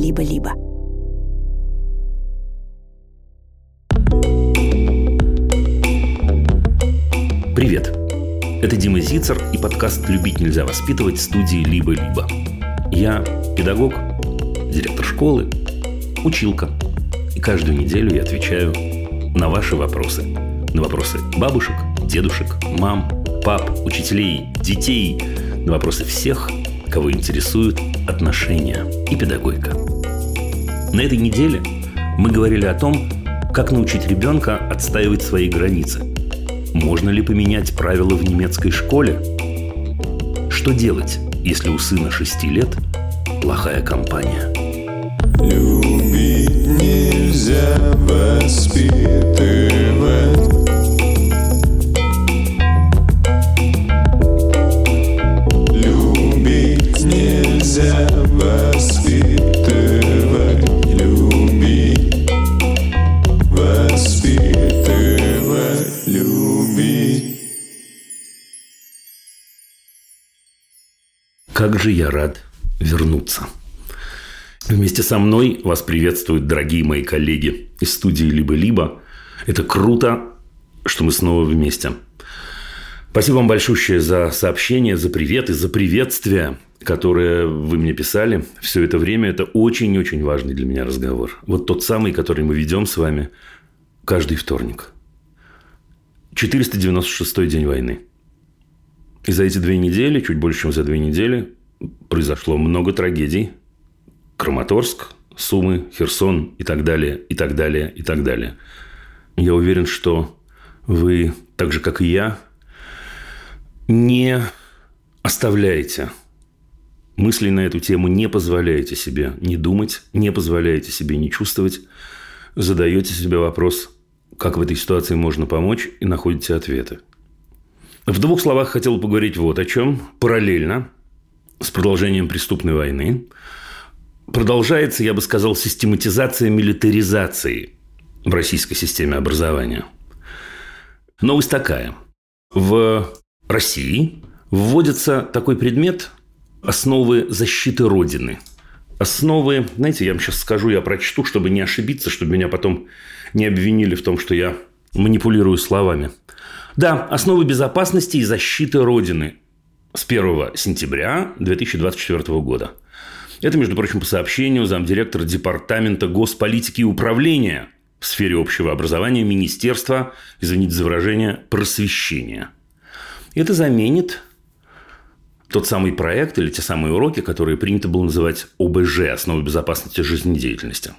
«Либо-либо». Привет! Это Дима Зицер и подкаст «Любить нельзя воспитывать» студии «Либо-либо». Я педагог, директор школы, училка. И каждую неделю я отвечаю на ваши вопросы. На вопросы бабушек, дедушек, мам, пап, учителей, детей. На вопросы всех, кого интересуют отношения и педагогика. На этой неделе мы говорили о том, как научить ребенка отстаивать свои границы – можно ли поменять правила в немецкой школе? Что делать, если у сына 6 лет плохая компания? Любить нельзя воспитывать Как же я рад вернуться. Вместе со мной вас приветствуют дорогие мои коллеги из студии «Либо-либо». Это круто, что мы снова вместе. Спасибо вам большое за сообщение, за привет и за приветствие, которые вы мне писали все это время. Это очень-очень важный для меня разговор. Вот тот самый, который мы ведем с вами каждый вторник. 496 день войны – и за эти две недели, чуть больше, чем за две недели, произошло много трагедий. Краматорск, Сумы, Херсон и так далее, и так далее, и так далее. Я уверен, что вы, так же, как и я, не оставляете мысли на эту тему, не позволяете себе не думать, не позволяете себе не чувствовать, задаете себе вопрос, как в этой ситуации можно помочь, и находите ответы – в двух словах хотел поговорить вот о чем. Параллельно с продолжением преступной войны продолжается, я бы сказал, систематизация милитаризации в российской системе образования. Новость такая. В России вводится такой предмет основы защиты Родины. Основы, знаете, я вам сейчас скажу, я прочту, чтобы не ошибиться, чтобы меня потом не обвинили в том, что я манипулирую словами. Да, основы безопасности и защиты Родины с 1 сентября 2024 года. Это, между прочим, по сообщению замдиректора Департамента госполитики и управления в сфере общего образования Министерства, извините за выражение, просвещения. Это заменит тот самый проект или те самые уроки, которые принято было называть ОБЖ – «Основы безопасности жизнедеятельности».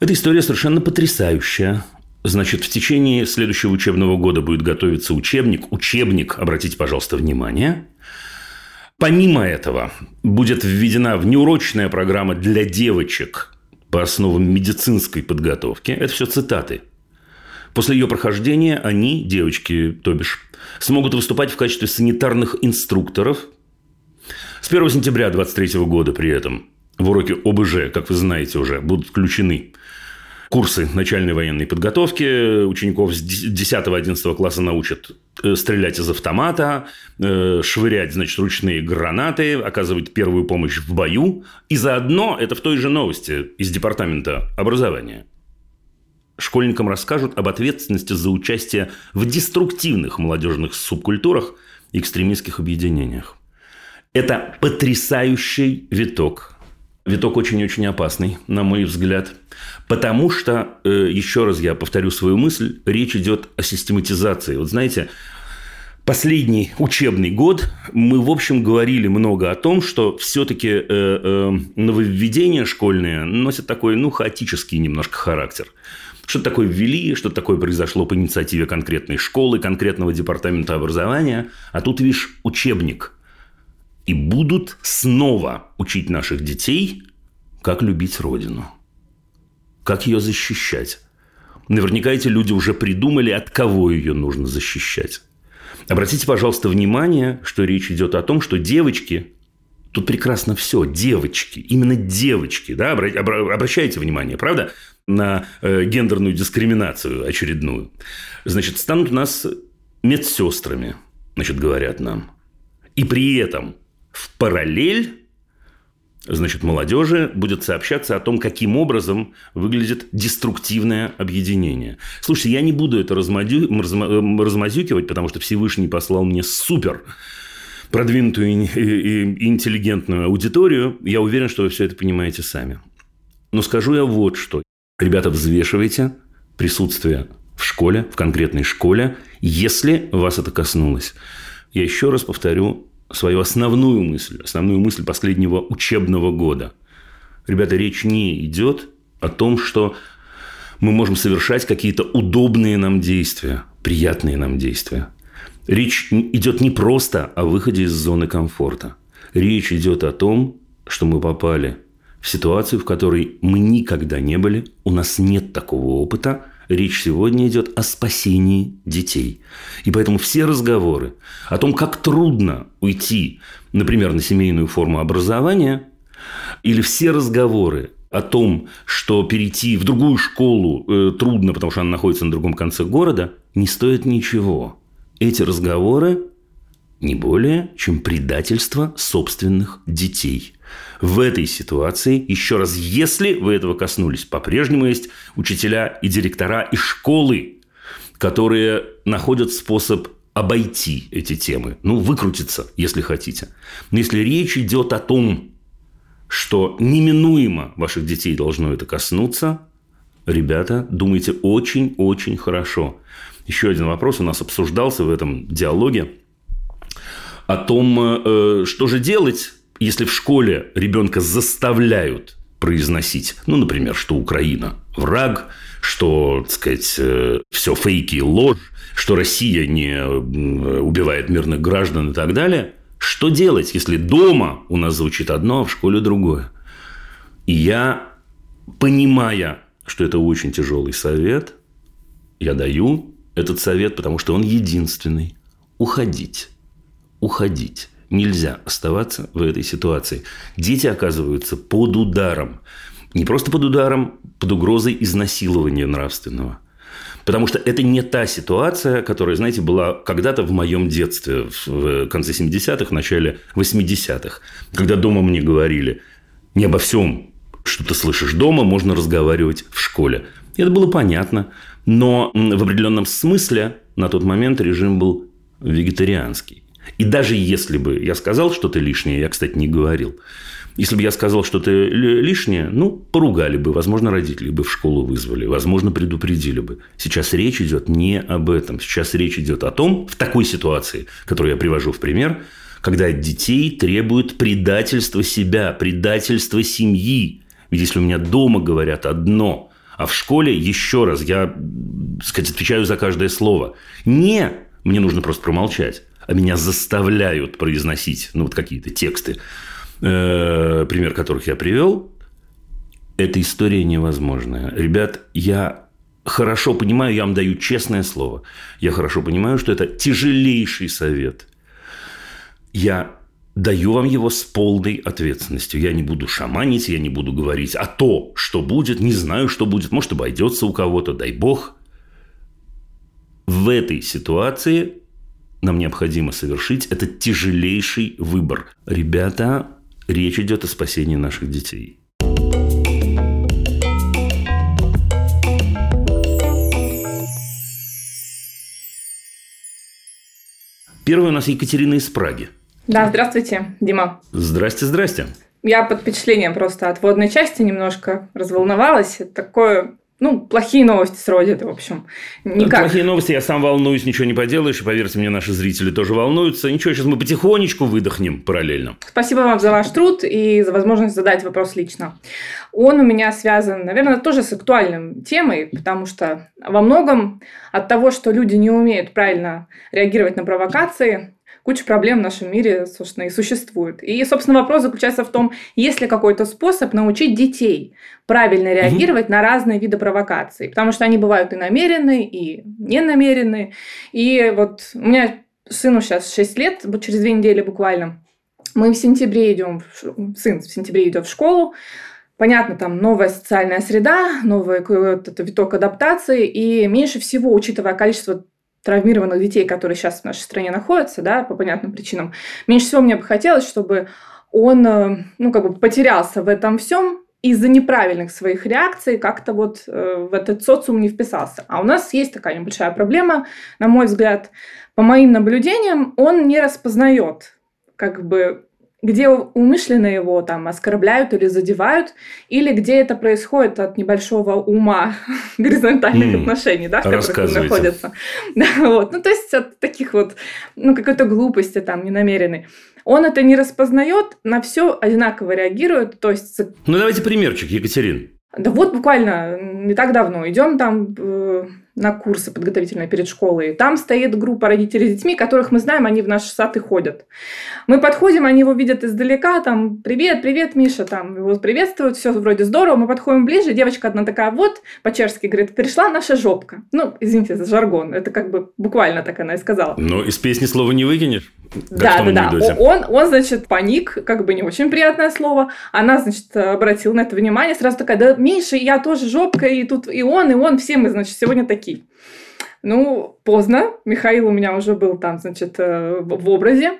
Эта история совершенно потрясающая. Значит, в течение следующего учебного года будет готовиться учебник. Учебник, обратите, пожалуйста, внимание. Помимо этого, будет введена внеурочная программа для девочек по основам медицинской подготовки. Это все цитаты. После ее прохождения они, девочки, то бишь, смогут выступать в качестве санитарных инструкторов. С 1 сентября 2023 года при этом в уроке ОБЖ, как вы знаете уже, будут включены курсы начальной военной подготовки. Учеников с 10-11 класса научат э, стрелять из автомата, э, швырять, значит, ручные гранаты, оказывать первую помощь в бою. И заодно, это в той же новости из Департамента образования, школьникам расскажут об ответственности за участие в деструктивных молодежных субкультурах и экстремистских объединениях. Это потрясающий виток Виток очень-очень опасный, на мой взгляд. Потому что, э, еще раз я повторю свою мысль, речь идет о систематизации. Вот знаете, последний учебный год мы, в общем, говорили много о том, что все-таки э, э, нововведения школьные носят такой, ну, хаотический немножко характер. Что такое ввели, что такое произошло по инициативе конкретной школы, конкретного департамента образования. А тут, видишь, учебник – и будут снова учить наших детей, как любить Родину, как ее защищать. Наверняка эти люди уже придумали, от кого ее нужно защищать. Обратите, пожалуйста, внимание, что речь идет о том, что девочки, тут прекрасно все, девочки, именно девочки, да, обращайте внимание, правда, на э, гендерную дискриминацию очередную, значит, станут у нас медсестрами, значит, говорят нам. И при этом в параллель значит, молодежи будет сообщаться о том, каким образом выглядит деструктивное объединение. Слушайте, я не буду это размазю... размазюкивать, потому что Всевышний послал мне супер продвинутую и интеллигентную аудиторию. Я уверен, что вы все это понимаете сами. Но скажу я вот что. Ребята, взвешивайте присутствие в школе, в конкретной школе, если вас это коснулось. Я еще раз повторю свою основную мысль, основную мысль последнего учебного года. Ребята, речь не идет о том, что мы можем совершать какие-то удобные нам действия, приятные нам действия. Речь идет не просто о выходе из зоны комфорта. Речь идет о том, что мы попали в ситуацию, в которой мы никогда не были, у нас нет такого опыта, речь сегодня идет о спасении детей. И поэтому все разговоры о том, как трудно уйти, например, на семейную форму образования, или все разговоры о том, что перейти в другую школу э, трудно, потому что она находится на другом конце города, не стоит ничего. Эти разговоры не более, чем предательство собственных детей. В этой ситуации, еще раз, если вы этого коснулись, по-прежнему есть учителя и директора и школы, которые находят способ обойти эти темы, ну, выкрутиться, если хотите. Но если речь идет о том, что неминуемо ваших детей должно это коснуться, ребята, думайте очень-очень хорошо. Еще один вопрос у нас обсуждался в этом диалоге о том, э, что же делать, если в школе ребенка заставляют произносить, ну, например, что Украина враг, что, так сказать, э, все фейки и ложь, что Россия не э, убивает мирных граждан и так далее, что делать, если дома у нас звучит одно, а в школе другое? И я, понимая, что это очень тяжелый совет, я даю этот совет, потому что он единственный. Уходить уходить. Нельзя оставаться в этой ситуации. Дети оказываются под ударом. Не просто под ударом, под угрозой изнасилования нравственного. Потому что это не та ситуация, которая, знаете, была когда-то в моем детстве, в конце 70-х, в начале 80-х, когда дома мне говорили, не обо всем, что ты слышишь дома, можно разговаривать в школе. И это было понятно. Но в определенном смысле на тот момент режим был вегетарианский. И даже если бы я сказал что-то лишнее, я, кстати, не говорил, если бы я сказал что-то лишнее, ну, поругали бы, возможно, родители бы в школу вызвали, возможно, предупредили бы. Сейчас речь идет не об этом. Сейчас речь идет о том, в такой ситуации, которую я привожу в пример, когда от детей требуют предательства себя, предательства семьи. Ведь если у меня дома говорят одно, а в школе, еще раз, я, так сказать, отвечаю за каждое слово. Не, мне нужно просто промолчать меня заставляют произносить ну, вот какие-то тексты, э, пример которых я привел, эта история невозможная. Ребят, я хорошо понимаю, я вам даю честное слово, я хорошо понимаю, что это тяжелейший совет. Я даю вам его с полной ответственностью. Я не буду шаманить, я не буду говорить, а то, что будет, не знаю, что будет, может, обойдется у кого-то, дай бог. В этой ситуации нам необходимо совершить этот тяжелейший выбор. Ребята, речь идет о спасении наших детей. Первая у нас Екатерина из Праги. Да, здравствуйте, Дима. Здрасте, здрасте. Я под впечатлением просто от водной части немножко разволновалась. Это такое ну, плохие новости с Родины, в общем. Никак. Плохие новости, я сам волнуюсь, ничего не поделаешь. И поверьте мне, наши зрители тоже волнуются. Ничего, сейчас мы потихонечку выдохнем параллельно. Спасибо вам за ваш труд и за возможность задать вопрос лично. Он у меня связан, наверное, тоже с актуальным темой, потому что во многом от того, что люди не умеют правильно реагировать на провокации, куча проблем в нашем мире, собственно, и существует. И, собственно, вопрос заключается в том, есть ли какой-то способ научить детей правильно реагировать угу. на разные виды провокаций, потому что они бывают и намеренные, и ненамеренные. И вот у меня сыну сейчас 6 лет, через две недели буквально, мы в сентябре идем, сын в сентябре идет в школу, Понятно, там новая социальная среда, новый какой-то виток адаптации, и меньше всего, учитывая количество травмированных детей, которые сейчас в нашей стране находятся, да, по понятным причинам, меньше всего мне бы хотелось, чтобы он, э, ну, как бы потерялся в этом всем, из-за неправильных своих реакций как-то вот э, в этот социум не вписался. А у нас есть такая небольшая проблема, на мой взгляд, по моим наблюдениям, он не распознает как бы где умышленно его там оскорбляют или задевают, или где это происходит от небольшого ума горизонтальных mm, отношений, да, в которых он находится. Да, вот. Ну, то есть от таких вот, ну, какой-то глупости там ненамеренной. Он это не распознает, на все одинаково реагирует. То есть... Ну, давайте примерчик, Екатерин. Да вот буквально не так давно идем там э, на курсы подготовительные перед школой. Там стоит группа родителей с детьми, которых мы знаем, они в наш сад и ходят. Мы подходим, они его видят издалека, там, привет, привет, Миша, там, его приветствуют, все вроде здорово. Мы подходим ближе, девочка одна такая, вот, по-чешски говорит, пришла наша жопка. Ну, извините за жаргон, это как бы буквально так она и сказала. Ну, из песни слова не выкинешь. Да, да, да. Он, он, значит, паник, как бы не очень приятное слово. Она, значит, обратила на это внимание, сразу такая, да, Миша, я тоже жопка, и тут и он, и он, все мы, значит, сегодня такие. Ну, поздно. Михаил у меня уже был там, значит, э, в образе.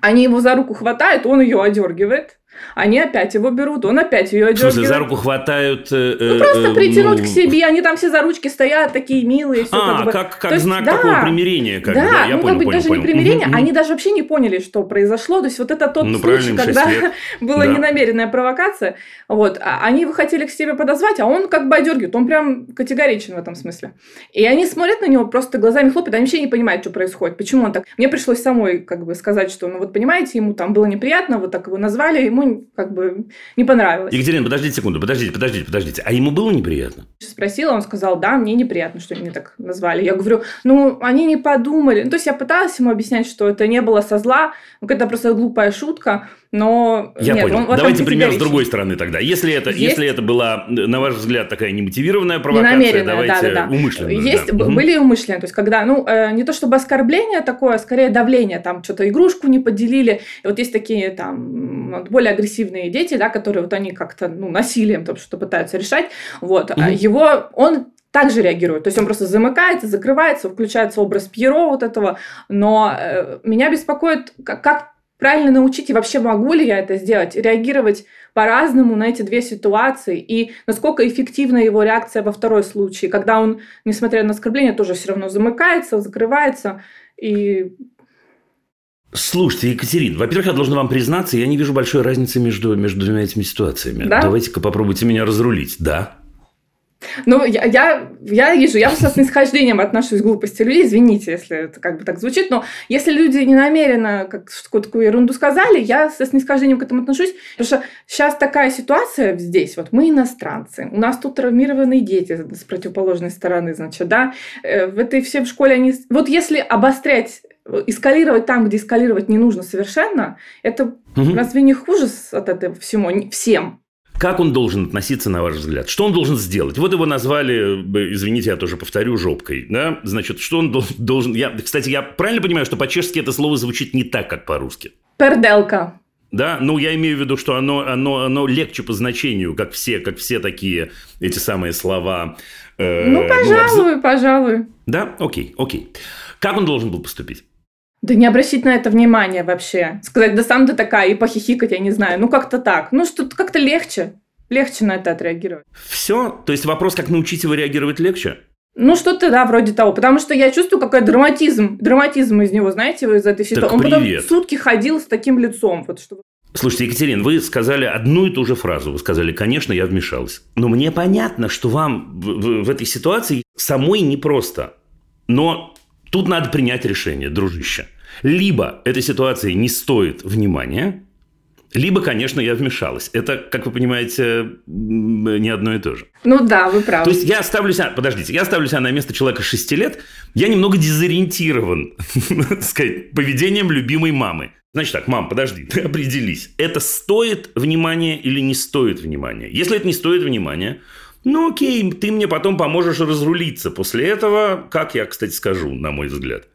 Они его за руку хватают, он ее одергивает. Они опять его берут, он опять ее одергивает. В смысле, за руку хватают? Э, ну, просто э, притянуть ну... к себе. Они там все за ручки стоят, такие милые. Все а, как, бы. как, как есть, знак да, такого примирения. Как да, бы, да, я ну, понял, как бы понял, даже понял. не примирение. Угу, они даже вообще не поняли, что произошло. То есть, вот это тот ну, случай, когда была да. ненамеренная провокация. Вот. А они его хотели к себе подозвать, а он как бы одергивает. Он прям категоричен в этом смысле. И они смотрят на него, просто глазами хлопают, они вообще не понимают, что происходит. Почему он так... Мне пришлось самой как бы сказать, что, ну вот понимаете, ему там было неприятно, вот так его назвали, ему как бы не понравилось. Екатерина, подождите секунду, подождите, подождите, подождите. А ему было неприятно? Спросила, он сказал, да, мне неприятно, что меня так назвали. Я говорю, ну, они не подумали. Ну, то есть я пыталась ему объяснять, что это не было со зла, это просто глупая шутка, но... Я нет, понял. Он, Давайте пример с другой стороны тогда. Если это, Есть... если это была, на ваш взгляд, такая немотивированная провокация, давайте да, да, да. умышленная. Есть, да. были умышленные, то есть когда, ну, э, не то чтобы оскорбление такое, а скорее давление, там что-то игрушку не поделили. И вот есть такие там более агрессивные дети, да, которые вот они как-то, ну, насилием там что-то пытаются решать. Вот. Угу. Его, он также реагирует. То есть он просто замыкается, закрывается, включается образ Пьеро вот этого. Но э, меня беспокоит, как, как правильно научить, и вообще могу ли я это сделать, реагировать по-разному на эти две ситуации, и насколько эффективна его реакция во второй случае, когда он, несмотря на оскорбление, тоже все равно замыкается, закрывается, и Слушайте, Екатерина, во-первых, я должен вам признаться, я не вижу большой разницы между, между двумя этими ситуациями. Да? Давайте-ка попробуйте меня разрулить. Да. Ну, я, я, я вижу, я со снисхождением отношусь к глупости людей, извините, если это как бы так звучит, но если люди не намеренно как какую-то такую ерунду сказали, я со снисхождением к этому отношусь, потому что сейчас такая ситуация здесь, вот мы иностранцы, у нас тут травмированные дети с противоположной стороны, значит, да, э, в этой все в школе они... Вот если обострять эскалировать там, где эскалировать не нужно совершенно, это угу. разве не хуже от этого всего всем? Как он должен относиться, на ваш взгляд? Что он должен сделать? Вот его назвали, извините, я тоже повторю, жопкой. Да? Значит, что он должен... Я, кстати, я правильно понимаю, что по-чешски это слово звучит не так, как по-русски? Перделка. Да, ну я имею в виду, что оно, оно, оно легче по значению, как все, как все такие эти самые слова. Э, ну, пожалуй, ну, пожалуй. Да, окей, окей. Как он должен был поступить? Да не обращать на это внимания вообще. Сказать, да сам ты такая, и похихикать, я не знаю. Ну, как-то так. Ну, что-то как-то легче. Легче на это отреагировать. Все? То есть вопрос, как научить его реагировать легче? Ну, что-то, да, вроде того. Потому что я чувствую, какой драматизм, драматизм из него, знаете, из этой ситуации. Он потом сутки ходил с таким лицом. Вот, что... Слушайте, Екатерин, вы сказали одну и ту же фразу. Вы сказали, конечно, я вмешалась. Но мне понятно, что вам в, в, в этой ситуации самой непросто. Но тут надо принять решение, дружище. Либо эта ситуация не стоит внимания, либо, конечно, я вмешалась. Это, как вы понимаете, не одно и то же. Ну да, вы правы. То есть я ставлю себя, подождите, я ставлю себя на место человека 6 лет, я немного дезориентирован, так сказать, поведением любимой мамы. Значит так, мам, подожди, ты определись, это стоит внимания или не стоит внимания? Если это не стоит внимания, ну окей, ты мне потом поможешь разрулиться. После этого, как я, кстати, скажу, на мой взгляд.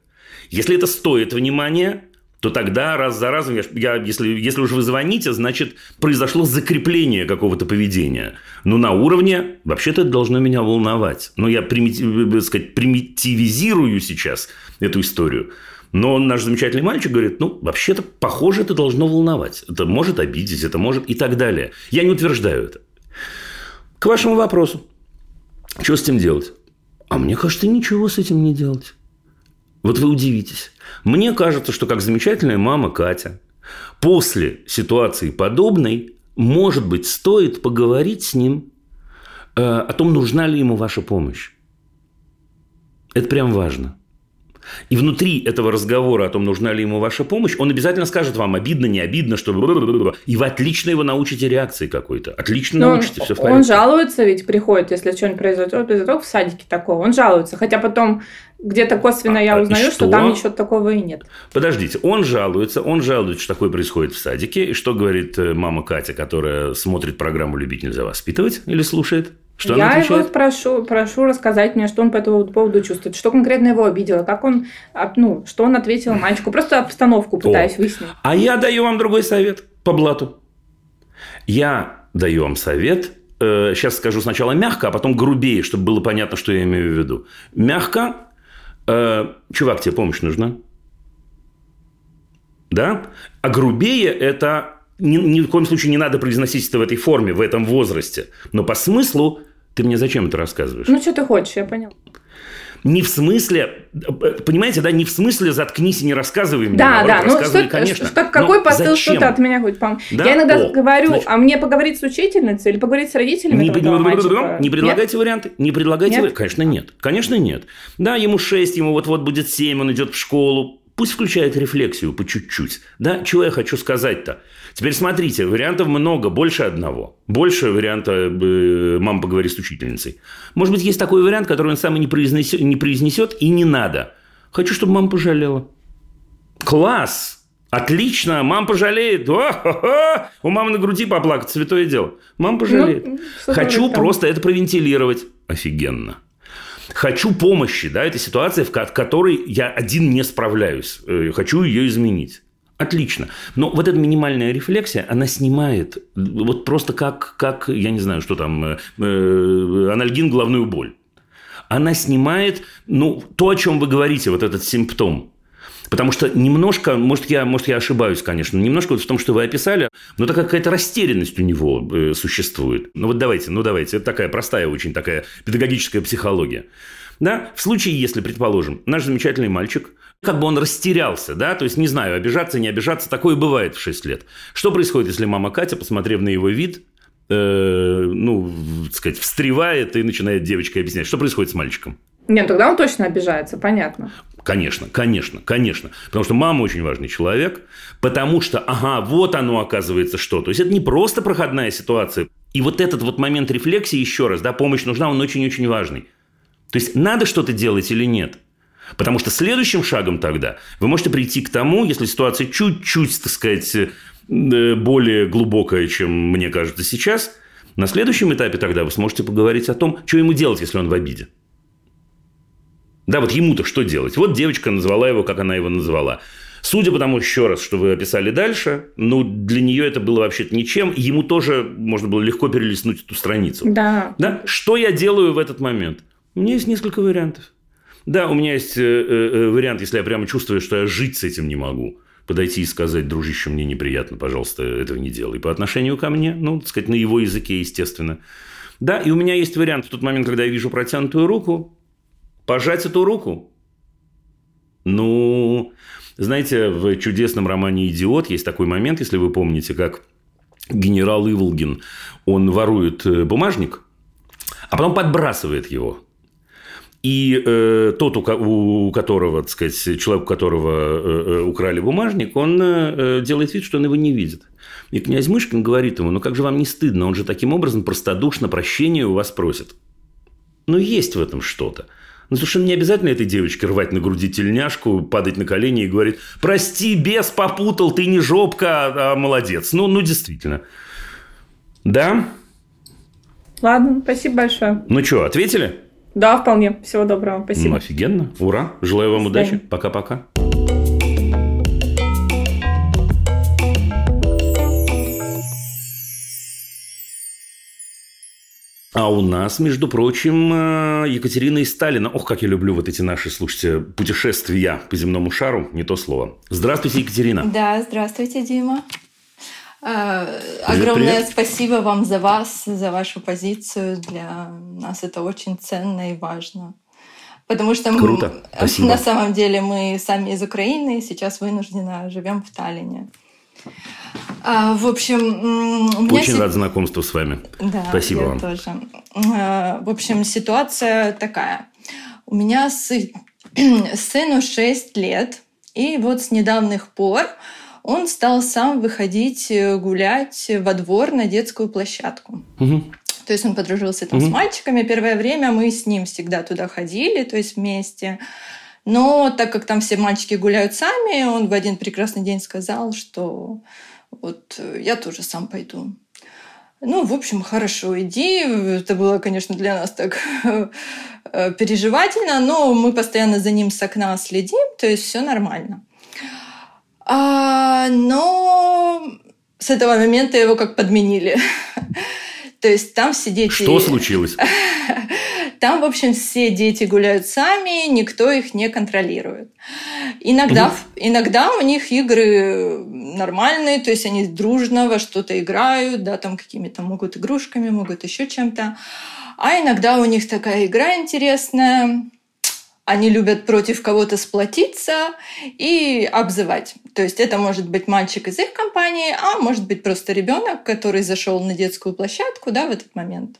Если это стоит внимания, то тогда раз за разом, я, я, если, если уж вы звоните, значит, произошло закрепление какого-то поведения. Но на уровне, вообще-то это должно меня волновать. Но я примитив, сказать, примитивизирую сейчас эту историю. Но наш замечательный мальчик говорит, ну, вообще-то, похоже, это должно волновать. Это может обидеть, это может и так далее. Я не утверждаю это. К вашему вопросу. Что с этим делать? А мне кажется, ничего с этим не делать. Вот вы удивитесь. Мне кажется, что как замечательная мама Катя, после ситуации подобной, может быть, стоит поговорить с ним э, о том, нужна ли ему ваша помощь. Это прям важно. И внутри этого разговора о том, нужна ли ему ваша помощь, он обязательно скажет вам, обидно, не обидно, что... И вы отлично его научите реакции какой-то. Отлично Но научите, все в порядке. Он жалуется ведь, приходит, если что-нибудь произойдет, произойдет в садике такого. Он жалуется. Хотя потом где-то косвенно а, я узнаю, что? что там ничего такого и нет. Подождите, он жалуется, он жалуется, что такое происходит в садике. И что говорит э, мама Катя, которая смотрит программу «Любить нельзя воспитывать» или слушает? Что я его прошу, прошу рассказать мне, что он по этому поводу чувствует, что конкретно его обидело, как он, ну, что он ответил мальчику. Просто обстановку пытаюсь О. выяснить. А я даю вам другой совет по блату. Я даю вам совет. Э, сейчас скажу сначала мягко, а потом грубее, чтобы было понятно, что я имею в виду. Мягко. Э, чувак, тебе помощь нужна? Да? А грубее это ни, ни в коем случае не надо произносить это в этой форме, в этом возрасте. Но по смыслу ты мне зачем это рассказываешь? Ну, что ты хочешь, я понял. Не в смысле, понимаете, да, не в смысле заткнись и не рассказывай мне. Да, да, ну что, конечно. Что, какой посыл, что ты от меня хоть пом... Да? Я иногда О, говорю, значит, а мне поговорить с учительницей или поговорить с родителями не, этого мальчика? Не предлагайте нет? варианты, не предлагайте нет? Конечно, нет. Конечно, нет. Да, ему 6, ему вот-вот будет 7, он идет в школу. Пусть включает рефлексию по чуть-чуть. Да, чего я хочу сказать-то? Теперь смотрите, вариантов много, больше одного. Больше варианта э, «мама, поговори с учительницей». Может быть, есть такой вариант, который он сам и не произнесет, не произнесет и не надо. Хочу, чтобы мама пожалела. Класс! Отлично, мама пожалеет. О-хо-хо! У мамы на груди поплакать, святое дело. Мама ну, пожалеет. Ну, Хочу просто это провентилировать. Офигенно. Хочу помощи, да, это ситуация, в которой я один не справляюсь. Э, хочу ее изменить. Отлично. Но вот эта минимальная рефлексия, она снимает вот просто как, как я не знаю, что там, э, э, анальгин, головную боль. Она снимает, ну, то, о чем вы говорите, вот этот симптом. Потому что немножко, может я, может, я ошибаюсь, конечно, немножко вот в том, что вы описали, но такая какая-то растерянность у него э, существует. Ну вот давайте, ну давайте, это такая простая очень такая педагогическая психология. Да? В случае, если, предположим, наш замечательный мальчик, как бы он растерялся, да, то есть, не знаю, обижаться, не обижаться, такое бывает в 6 лет. Что происходит, если мама Катя, посмотрев на его вид, э, ну, так сказать, встревает и начинает девочкой объяснять, что происходит с мальчиком? Нет, тогда он точно обижается, понятно. Конечно, конечно, конечно. Потому что мама очень важный человек, потому что, ага, вот оно оказывается что. То есть, это не просто проходная ситуация. И вот этот вот момент рефлексии, еще раз, да, помощь нужна, он очень-очень важный. То есть, надо что-то делать или нет? Потому что следующим шагом тогда вы можете прийти к тому, если ситуация чуть-чуть, так сказать, э, более глубокая, чем мне кажется сейчас, на следующем этапе тогда вы сможете поговорить о том, что ему делать, если он в обиде. Да, вот ему-то что делать? Вот девочка назвала его, как она его назвала. Судя по тому, еще раз, что вы описали дальше, ну, для нее это было вообще-то ничем. Ему тоже можно было легко перелистнуть эту страницу. Да. да. Что я делаю в этот момент? У меня есть несколько вариантов. Да, у меня есть э, э, э, вариант, если я прямо чувствую, что я жить с этим не могу. Подойти и сказать, дружище, мне неприятно, пожалуйста, этого не делай. По отношению ко мне, ну, так сказать, на его языке, естественно. Да, и у меня есть вариант в тот момент, когда я вижу протянутую руку, пожать эту руку. Ну, знаете, в чудесном романе «Идиот» есть такой момент, если вы помните, как генерал Иволгин, он ворует бумажник, а потом подбрасывает его и э, тот, у, у которого, так сказать, человек, у которого э, э, украли бумажник, он э, делает вид, что он его не видит. И князь Мышкин говорит ему, ну как же вам не стыдно, он же таким образом простодушно прощения у вас просит. Ну, есть в этом что-то. Ну, совершенно не обязательно этой девочке рвать на груди тельняшку, падать на колени и говорить, прости, бес попутал, ты не жопка, а, а молодец. Ну, ну, действительно. Да? Ладно, спасибо большое. Ну что, ответили? Да, вполне. Всего доброго. Спасибо. Ну, офигенно. Ура. Желаю вам удачи. Пока-пока. А у нас, между прочим, э, Екатерина из Сталина. Ох, как я люблю вот эти наши, слушайте, путешествия по земному шару. Не то слово. Здравствуйте, Екатерина. Да, здравствуйте, Дима. Э, привет, Огромное привет. спасибо вам за вас, за вашу позицию. Для нас это очень ценно и важно. Потому что Круто. Мы, Спасибо. на самом деле мы сами из Украины, сейчас вынуждены живем в Таллине. А, в общем, у меня очень рад знакомству с вами. Да, Спасибо вам. тоже. А, в общем, ситуация такая. У меня сын, сыну 6 лет, и вот с недавних пор он стал сам выходить э, гулять во двор на детскую площадку. Угу. То есть он подружился там угу. с мальчиками. Первое время мы с ним всегда туда ходили, то есть вместе. Но так как там все мальчики гуляют сами, он в один прекрасный день сказал, что вот э, я тоже сам пойду. Ну, в общем, хорошо, иди. Это было, конечно, для нас так э, переживательно, но мы постоянно за ним с окна следим, то есть все нормально. А, но с этого момента его как подменили. То есть там все дети... Что случилось? Там, в общем, все дети гуляют сами, никто их не контролирует. Иногда, угу. иногда у них игры нормальные, то есть они дружно во что-то играют, да, там какими-то могут игрушками, могут еще чем-то. А иногда у них такая игра интересная, они любят против кого-то сплотиться и обзывать. То есть это может быть мальчик из их компании, а может быть просто ребенок, который зашел на детскую площадку да, в этот момент.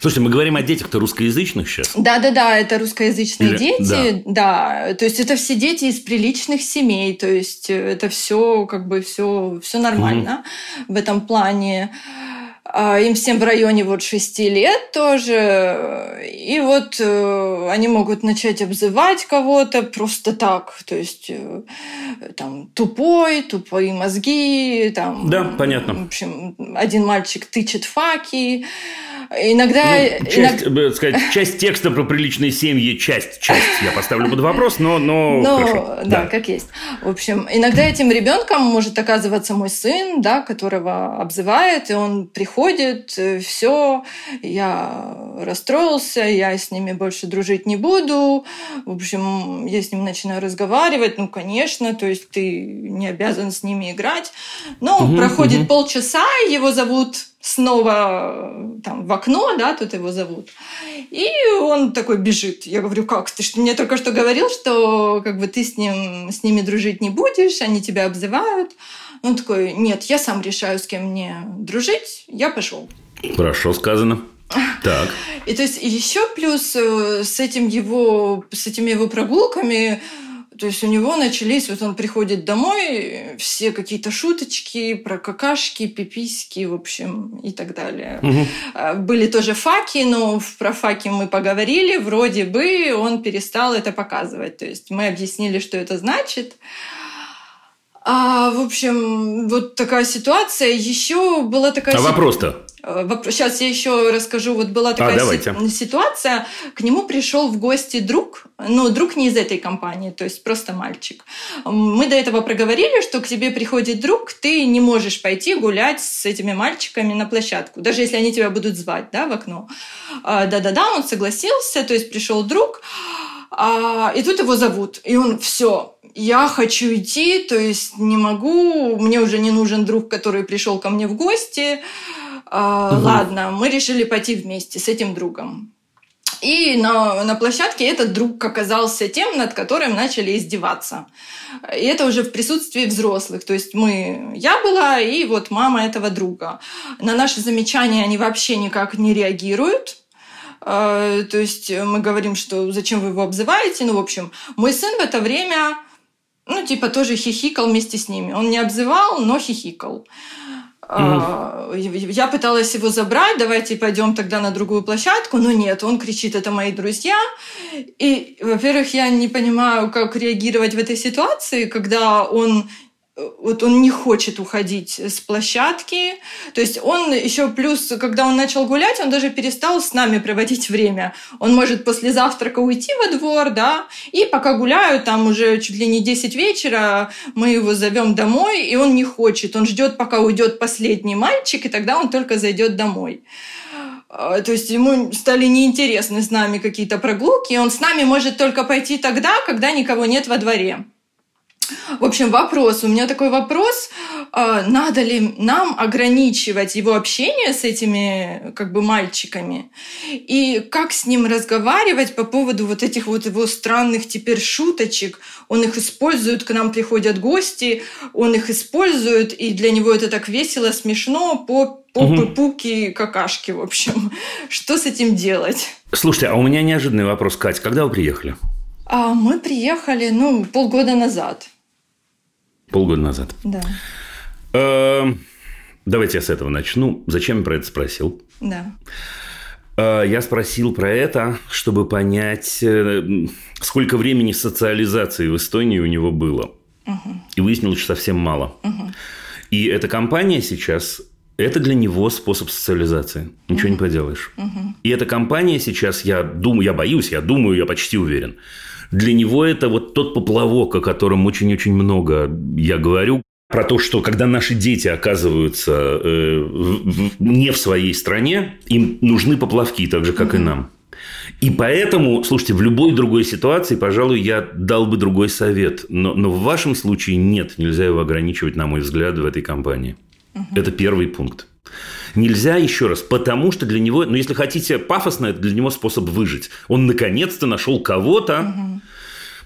Слушайте, мы говорим о детях-то русскоязычных сейчас. Да-да-да, это русскоязычные Или... дети, да. да. То есть это все дети из приличных семей, то есть это все как бы все, все нормально mm-hmm. в этом плане. А, им всем в районе вот 6 лет тоже. И вот э, они могут начать обзывать кого-то просто так. То есть э, там тупой, тупые мозги. Там, да, понятно. В общем, один мальчик тычет факи. Иногда... Ну, часть, иногда... сказать, часть текста про приличные семьи, часть, часть я поставлю под вопрос, но, но, но хорошо. Да, да, как есть. В общем, иногда этим ребенком может оказываться мой сын, да, которого обзывает, и он приходит, э, все, я расстроился, я с ними больше дружить не буду. В общем, я с ним начинаю разговаривать, ну, конечно, то есть ты не обязан с ними играть. Но угу, проходит угу. полчаса, его зовут снова там в окно, да, тут его зовут. И он такой бежит. Я говорю, как? Ты что, мне только что говорил, что как бы ты с, ним, с ними дружить не будешь, они тебя обзывают. Он такой, нет, я сам решаю, с кем мне дружить, я пошел. Хорошо сказано. Так. И то есть еще плюс э, с этим его, с этими его прогулками то есть у него начались, вот он приходит домой, все какие-то шуточки про какашки, пиписьки, в общем, и так далее. Угу. Были тоже факи, но про факи мы поговорили, вроде бы он перестал это показывать. То есть мы объяснили, что это значит. А, в общем, вот такая ситуация. Еще была такая... А вопрос-то? Сейчас я еще расскажу. Вот была такая а, ситуация. К нему пришел в гости друг, но друг не из этой компании, то есть просто мальчик. Мы до этого проговорили, что к тебе приходит друг, ты не можешь пойти гулять с этими мальчиками на площадку, даже если они тебя будут звать да, в окно. А, да-да-да, он согласился, то есть пришел друг, а, и тут его зовут, и он все, я хочу идти, то есть не могу, мне уже не нужен друг, который пришел ко мне в гости, угу. Ладно, мы решили пойти вместе с этим другом. И на, на площадке этот друг оказался тем, над которым начали издеваться. И это уже в присутствии взрослых. То есть мы, я была и вот мама этого друга. На наши замечания они вообще никак не реагируют. А, то есть мы говорим, что зачем вы его обзываете. Ну, в общем, мой сын в это время, ну, типа, тоже хихикал вместе с ними. Он не обзывал, но хихикал. Mm-hmm. Я пыталась его забрать, давайте пойдем тогда на другую площадку, но нет, он кричит, это мои друзья. И, во-первых, я не понимаю, как реагировать в этой ситуации, когда он вот он не хочет уходить с площадки. То есть он еще плюс, когда он начал гулять, он даже перестал с нами проводить время. Он может после завтрака уйти во двор, да, и пока гуляют, там уже чуть ли не 10 вечера, мы его зовем домой, и он не хочет. Он ждет, пока уйдет последний мальчик, и тогда он только зайдет домой. а, то есть ему стали неинтересны с нами какие-то прогулки, и он с нами может только пойти тогда, когда никого нет во дворе. В общем, вопрос. У меня такой вопрос. А, надо ли нам ограничивать его общение с этими как бы мальчиками? И как с ним разговаривать по поводу вот этих вот его странных теперь шуточек? Он их использует, к нам приходят гости, он их использует, и для него это так весело, смешно, по попы, угу. пуки, какашки, в общем. Что с этим делать? Слушайте, а у меня неожиданный вопрос, Катя. Когда вы приехали? А мы приехали, ну, полгода назад. Полгода назад. Да. Эм, давайте я с этого начну. Зачем я про это спросил? Да. Э, я спросил про это, чтобы понять, э, сколько времени социализации в Эстонии у него было. Угу. И выяснилось, что совсем мало. Угу. И эта компания сейчас это для него способ социализации. Ничего угу. не поделаешь. Угу. И эта компания сейчас, я думаю, я боюсь, я думаю, я почти уверен, для него это вот тот поплавок, о котором очень-очень много я говорю, про то, что когда наши дети оказываются э, в, не в своей стране, им нужны поплавки, так же, как mm-hmm. и нам. И поэтому, слушайте, в любой другой ситуации, пожалуй, я дал бы другой совет. Но, но в вашем случае нет, нельзя его ограничивать, на мой взгляд, в этой компании. Угу. Это первый пункт. Нельзя еще раз, потому что для него, ну, если хотите пафосно, это для него способ выжить. Он наконец-то нашел кого-то,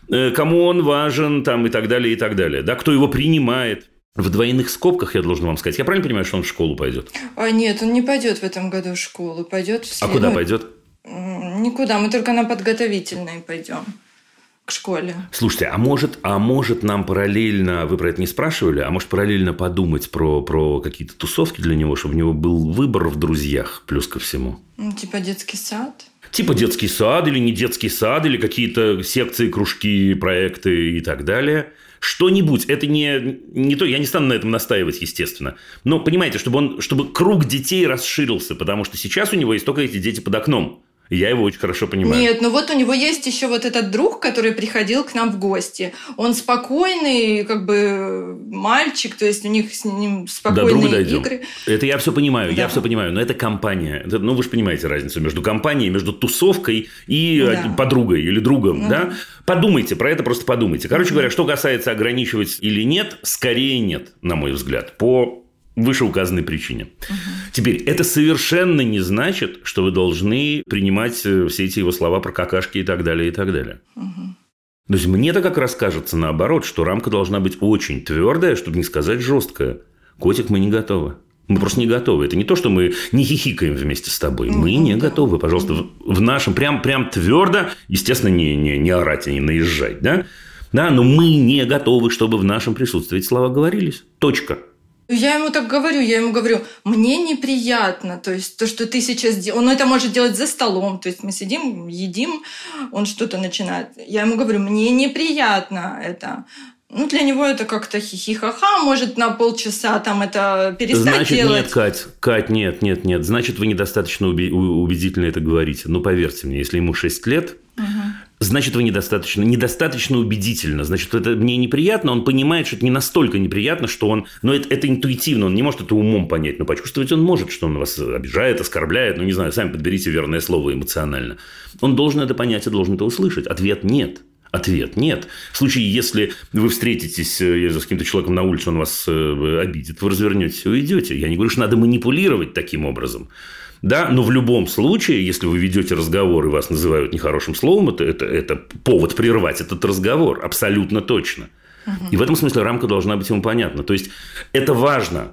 угу. кому он важен, там, и так далее, и так далее. Да, кто его принимает. В двойных скобках, я должен вам сказать. Я правильно понимаю, что он в школу пойдет? А нет, он не пойдет в этом году в школу. Пойдет в след... А куда пойдет? Никуда. Мы только на подготовительные пойдем к школе. Слушайте, а может, а может нам параллельно, вы про это не спрашивали, а может параллельно подумать про, про какие-то тусовки для него, чтобы у него был выбор в друзьях, плюс ко всему? Ну, типа детский сад? Типа детский сад или не детский сад, или какие-то секции, кружки, проекты и так далее. Что-нибудь. Это не, не то, я не стану на этом настаивать, естественно. Но понимаете, чтобы, он, чтобы круг детей расширился, потому что сейчас у него есть только эти дети под окном. Я его очень хорошо понимаю. Нет, ну вот у него есть еще вот этот друг, который приходил к нам в гости. Он спокойный, как бы мальчик, то есть у них с ним спокойные До игры. Это я все понимаю, да. я все понимаю, но это компания. Это, ну, вы же понимаете разницу между компанией, между тусовкой и да. подругой или другом, да. да? Подумайте про это, просто подумайте. Короче говоря, что касается ограничивать или нет, скорее нет, на мой взгляд, по вышеуказанной причине. Угу. Теперь, это совершенно не значит, что вы должны принимать э, все эти его слова про какашки и так далее, и так далее. Угу. То есть, мне-то как раз кажется наоборот, что рамка должна быть очень твердая, чтобы не сказать жесткая. Котик, мы не готовы. Мы просто не готовы. Это не то, что мы не хихикаем вместе с тобой. Мы не готовы. Пожалуйста, в нашем прям, прям твердо, естественно, не, не, не орать и не наезжать, да? Да, но мы не готовы, чтобы в нашем присутствии эти слова говорились. Точка. Я ему так говорю, я ему говорю, мне неприятно, то есть то, что ты сейчас делаешь, он это может делать за столом, то есть мы сидим, едим, он что-то начинает. Я ему говорю, мне неприятно это. Ну, для него это как-то хихихаха, может на полчаса там это перестать Значит, делать. нет, Кать, Кать, нет, нет, нет. Значит, вы недостаточно убедительно это говорите. Ну, поверьте мне, если ему 6 лет, угу значит, вы недостаточно, недостаточно убедительно. Значит, это мне неприятно. Он понимает, что это не настолько неприятно, что он... Но это, это интуитивно, он не может это умом понять. Но почувствовать он может, что он вас обижает, оскорбляет. Ну, не знаю, сами подберите верное слово эмоционально. Он должен это понять и должен это услышать. Ответ нет. Ответ – нет. В случае, если вы встретитесь э, с каким-то человеком на улице, он вас э, обидит, вы развернетесь и уйдете. Я не говорю, что надо манипулировать таким образом. Да, но в любом случае, если вы ведете разговор и вас называют нехорошим словом, это, это, это повод прервать этот разговор, абсолютно точно. И в этом смысле рамка должна быть ему понятна. То есть это важно.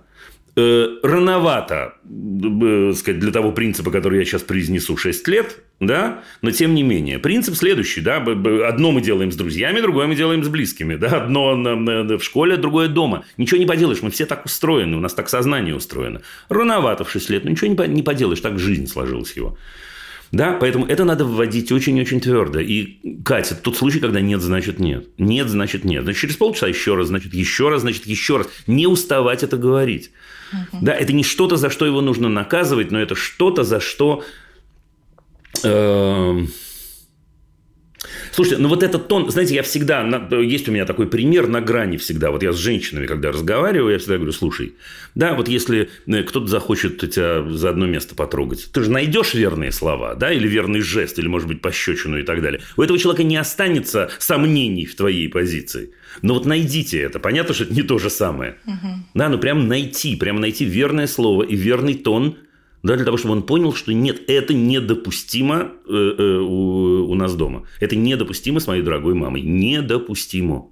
Э, рановато, э, сказать, для того принципа, который я сейчас произнесу 6 лет, да, но тем не менее. Принцип следующий, да, одно мы делаем с друзьями, другое мы делаем с близкими, да, одно в школе, другое дома. Ничего не поделаешь, мы все так устроены, у нас так сознание устроено. Рановато в 6 лет, но ничего не поделаешь, так жизнь сложилась его. Да, поэтому это надо вводить очень-очень твердо. И, Катя, тот случай, когда нет, значит нет. Нет, значит нет. Значит, через полчаса еще раз, значит, еще раз, значит, еще раз. Не уставать это говорить. Угу. Да, это не что-то, за что его нужно наказывать, но это что-то, за что... Э, Слушайте, ну вот этот тон, знаете, я всегда, есть у меня такой пример на грани всегда. Вот я с женщинами, когда разговариваю, я всегда говорю, слушай, да, вот если э, кто-то захочет тебя за одно место потрогать, ты же найдешь верные слова, да, или верный жест, или, может быть, пощечину и так далее. У этого человека не останется сомнений в твоей позиции. Но вот найдите это. Понятно, что это не то же самое. Угу. Да, ну прям найти, прям найти верное слово и верный тон да, для того, чтобы он понял, что нет, это недопустимо э, э, у, у нас дома. Это недопустимо с моей дорогой мамой. Недопустимо.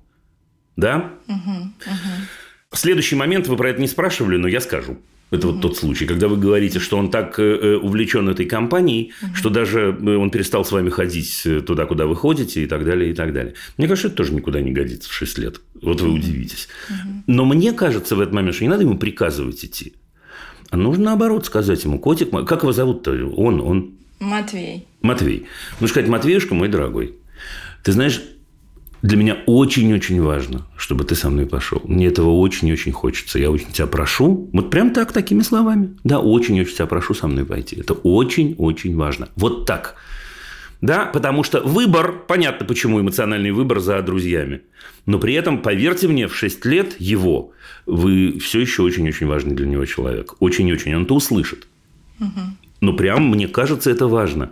Да? Угу, угу. Следующий момент, вы про это не спрашивали, но я скажу. Это угу. вот тот случай, когда вы говорите, что он так э, увлечен этой компанией, угу. что даже он перестал с вами ходить туда, куда вы ходите, и так далее, и так далее. Мне кажется, это тоже никуда не годится в 6 лет. Вот вы удивитесь. Угу. Но мне кажется в этот момент, что не надо ему приказывать идти. А нужно наоборот сказать ему, котик, как его зовут-то? Он, он. Матвей. Матвей. Ну, сказать, Матвеюшка, мой дорогой, ты знаешь, для меня очень-очень важно, чтобы ты со мной пошел. Мне этого очень-очень хочется. Я очень тебя прошу, вот прям так, такими словами. Да, очень-очень тебя прошу со мной пойти. Это очень-очень важно. Вот так. Да, потому что выбор, понятно, почему эмоциональный выбор за друзьями. Но при этом, поверьте мне, в 6 лет его вы все еще очень-очень важный для него человек. Очень-очень. Он это услышит. Угу. Ну, прям, мне кажется, это важно.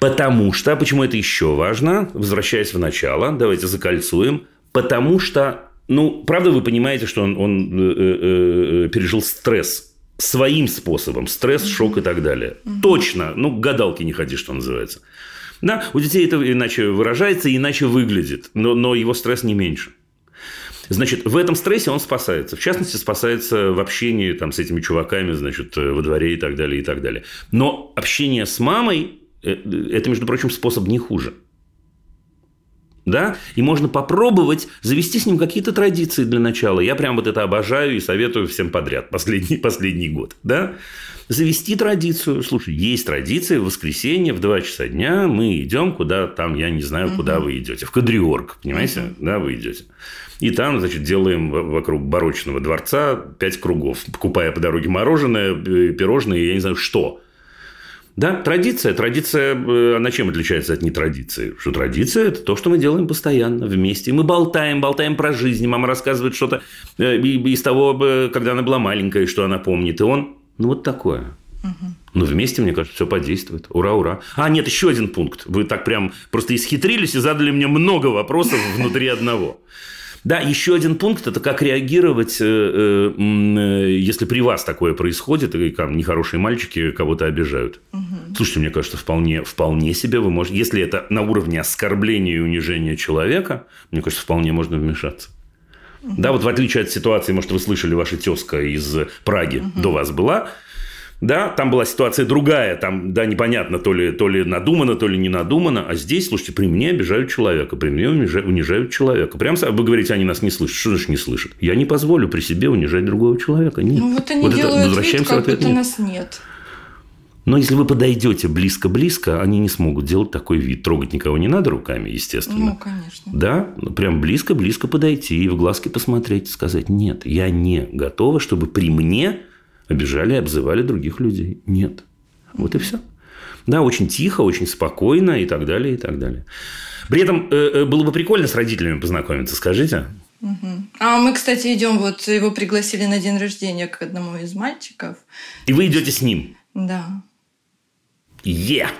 Потому что, почему это еще важно, возвращаясь в начало, давайте закольцуем, потому что, ну, правда, вы понимаете, что он, он э, э, э пережил стресс своим способом, стресс, шок и так далее. Угу. Точно, ну, гадалки не ходи, что называется. Да, у детей это иначе выражается, иначе выглядит, но, но его стресс не меньше. Значит, в этом стрессе он спасается. В частности, спасается в общении там, с этими чуваками, значит, э, во дворе и так далее, и так далее. Но общение с мамой э, – это, между прочим, способ не хуже. Да? И можно попробовать завести с ним какие-то традиции для начала. Я прям вот это обожаю и советую всем подряд последний, последний год. Да? Завести традицию. Слушай, есть традиция в воскресенье в 2 часа дня мы идем куда там, я не знаю, куда вы идете. В Кадриорг, понимаете? Угу. Да, вы идете. И там, значит, делаем вокруг барочного дворца пять кругов, покупая по дороге мороженое, э, пирожное, я не знаю что. Да, традиция. Традиция, э, она чем отличается от нетрадиции? Что традиция – это то, что мы делаем постоянно вместе. Мы болтаем, болтаем про жизнь. Мама рассказывает что-то э, из того, когда она была маленькая, что она помнит. И он, ну, вот такое. Угу. Ну, вместе, мне кажется, все подействует. Ура, ура. А, нет, еще один пункт. Вы так прям просто исхитрились и задали мне много вопросов внутри одного. Да, еще один пункт – это как реагировать, э, э, э, если при вас такое происходит, и там нехорошие мальчики кого-то обижают. Угу. Слушайте, мне кажется, вполне, вполне себе вы можете, если это на уровне оскорбления и унижения человека, мне кажется, вполне можно вмешаться. Угу. Да, вот в отличие от ситуации, может, вы слышали, ваша тезка из Праги угу. до вас была – да, там была ситуация другая, там, да, непонятно, то ли, то ли надумано, то ли не надумано, а здесь, слушайте, при мне обижают человека, при мне унижают, человека. Прям вы говорите, они нас не слышат. Что значит не слышат? Я не позволю при себе унижать другого человека. Нет. Ну, вот они вот делают это, вид, как будто нет. нас нет. Но если вы подойдете близко-близко, они не смогут делать такой вид. Трогать никого не надо руками, естественно. Ну, конечно. Да, ну, прям близко-близко подойти и в глазки посмотреть, сказать, нет, я не готова, чтобы при мне обижали, обзывали других людей. Нет. Вот и все. Да, очень тихо, очень спокойно и так далее, и так далее. При этом э, э, было бы прикольно с родителями познакомиться, скажите. Угу. А мы, кстати, идем, вот его пригласили на день рождения к одному из мальчиков. И вы идете с ним? Да. Е! Yeah.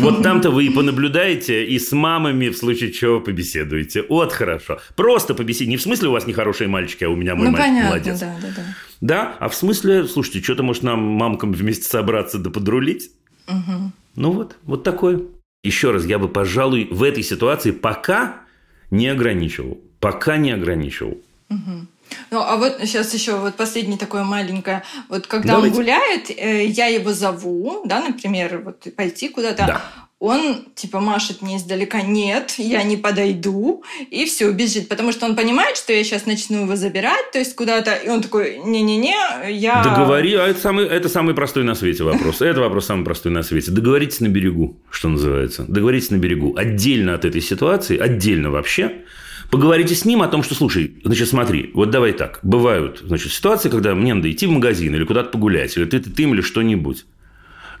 Вот там-то вы и понаблюдаете, и с мамами в случае чего побеседуете. Вот хорошо. Просто побеседуйте. Не в смысле у вас нехорошие мальчики, а у меня мой ну, мальчик понятно, молодец. Да, да, да. Да, а в смысле, слушайте, что-то может нам мамкам вместе собраться да подрулить? Угу. Ну вот, вот такое. Еще раз, я бы, пожалуй, в этой ситуации пока не ограничивал. Пока не ограничивал. Угу. Ну, а вот сейчас еще вот последнее такое маленькое. Вот когда Давайте. он гуляет, э, я его зову, да, например, вот пойти куда-то. Да. Он типа машет мне издалека, нет, я не подойду, и все, бежит, потому что он понимает, что я сейчас начну его забирать, то есть куда-то, и он такой, не-не-не, я... Договори, а это самый, это самый простой на свете вопрос, это вопрос самый простой на свете. Договоритесь на берегу, что называется, договоритесь на берегу, отдельно от этой ситуации, отдельно вообще, Поговорите с ним о том, что, слушай, значит, смотри, вот давай так. Бывают, значит, ситуации, когда мне надо идти в магазин или куда-то погулять, или ты, ты, ты или что-нибудь.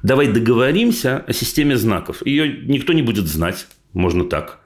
Давай договоримся о системе знаков. Ее никто не будет знать, можно так.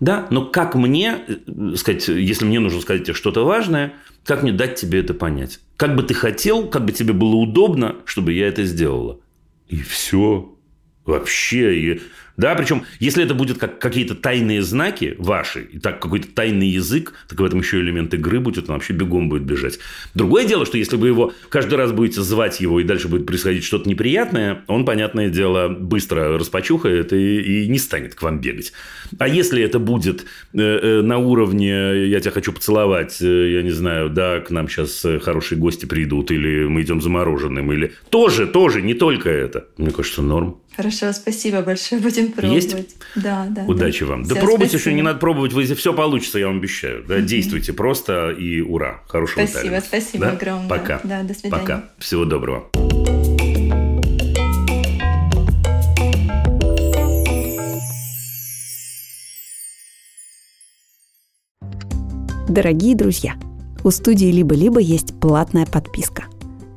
Да, но как мне, э, сказать, если мне нужно сказать тебе что-то важное, как мне дать тебе это понять? Как бы ты хотел, как бы тебе было удобно, чтобы я это сделала? И все. Вообще. И да, причем, если это будет как какие-то тайные знаки ваши, и так какой-то тайный язык, так в этом еще элемент игры будет, он вообще бегом будет бежать. Другое дело, что если вы его каждый раз будете звать его, и дальше будет происходить что-то неприятное, он, понятное дело, быстро распочухает и, и не станет к вам бегать. А если это будет э, э, на уровне «я тебя хочу поцеловать», э, я не знаю, да, к нам сейчас хорошие гости придут, или мы идем за мороженым, или тоже, тоже, не только это. Мне кажется, норм. Хорошо, спасибо большое. Будем пробовать. Есть? Да, да. Удачи да. вам. Все, да пробуйте, что не надо пробовать, вы все получится, я вам обещаю. Да, действуйте просто и ура. Хорошего Спасибо, талента. спасибо да? огромное. Пока. Да, до свидания. Пока. Всего доброго. Дорогие друзья, у студии «Либо-либо» есть платная подписка.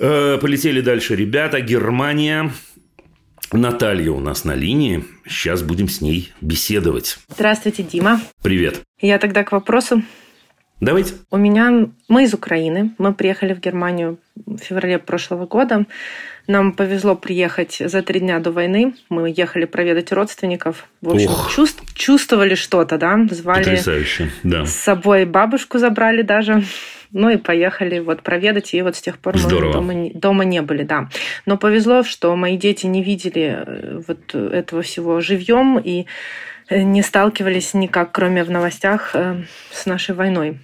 Полетели дальше ребята. Германия. Наталья у нас на линии. Сейчас будем с ней беседовать. Здравствуйте, Дима. Привет. Я тогда к вопросу. Давайте. У меня... Мы из Украины. Мы приехали в Германию в феврале прошлого года. Нам повезло приехать за три дня до войны. Мы ехали проведать родственников. В общем, Ох. чувств, чувствовали что-то, да? Звали Потрясающе, да. С собой бабушку забрали даже. Ну и поехали вот проведать, и вот с тех пор Здорово. мы дома, дома не были, да. Но повезло, что мои дети не видели э, вот этого всего живьем и э, не сталкивались никак, кроме в новостях, э, с нашей войной.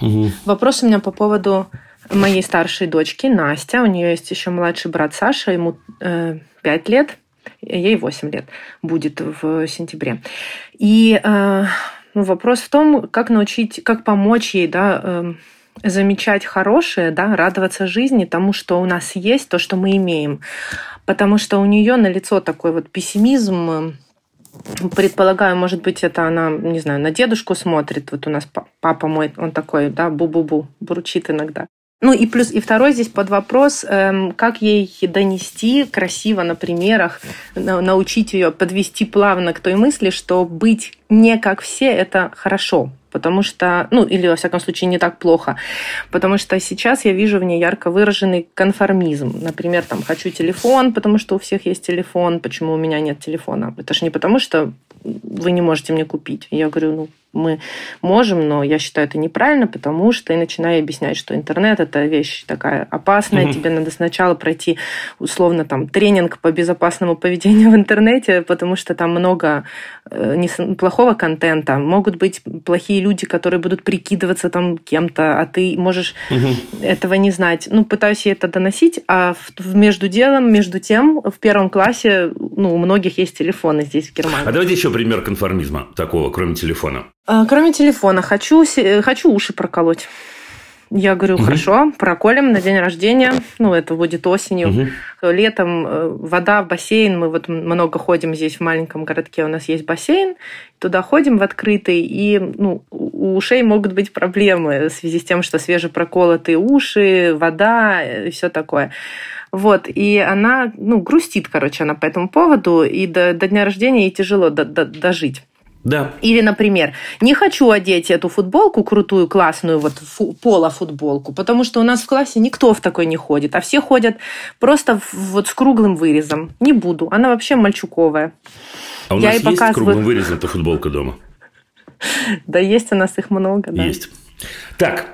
Угу. Вопрос у меня по поводу моей старшей дочки Настя. У нее есть еще младший брат Саша, ему э, 5 лет, ей 8 лет будет в сентябре. И э, ну, вопрос в том, как научить, как помочь ей, да, э, замечать хорошее, да, радоваться жизни, тому, что у нас есть, то, что мы имеем. Потому что у нее на лицо такой вот пессимизм, предполагаю, может быть, это она, не знаю, на дедушку смотрит. Вот у нас папа мой, он такой, да, бу-бу-бу, бурчит иногда. Ну и плюс, и второй здесь под вопрос, эм, как ей донести красиво на примерах, научить ее подвести плавно к той мысли, что быть не как все – это хорошо потому что, ну, или, во всяком случае, не так плохо, потому что сейчас я вижу в ней ярко выраженный конформизм. Например, там, хочу телефон, потому что у всех есть телефон, почему у меня нет телефона? Это же не потому, что вы не можете мне купить. Я говорю, ну, мы можем, но я считаю это неправильно, потому что и начинаю объяснять, что интернет это вещь такая опасная, угу. тебе надо сначала пройти условно там тренинг по безопасному поведению в интернете, потому что там много э, плохого контента, могут быть плохие люди, которые будут прикидываться там кем-то, а ты можешь угу. этого не знать. Ну, пытаюсь я это доносить, а между делом, между тем, в первом классе, ну, у многих есть телефоны здесь в Германии. А давайте еще пример конформизма такого, кроме телефона. А, кроме телефона, хочу, хочу уши проколоть. Я говорю, угу. хорошо, проколем на день рождения. Ну, это будет осенью. Угу. Летом э, вода, бассейн. Мы вот много ходим здесь в маленьком городке. У нас есть бассейн. Туда ходим в открытый. И ну, у ушей могут быть проблемы в связи с тем, что свежепроколотые уши, вода и все такое. Вот, и она, ну, грустит, короче, она по этому поводу, и до, до дня рождения ей тяжело до, до, дожить. Да. Или, например, не хочу одеть эту футболку крутую, классную, вот фу, поло-футболку, потому что у нас в классе никто в такой не ходит, а все ходят просто вот с круглым вырезом. Не буду. Она вообще мальчуковая. А у Я нас есть показываю... круглым вырезом эта футболка дома? Да есть у нас их много, да. Есть. Так,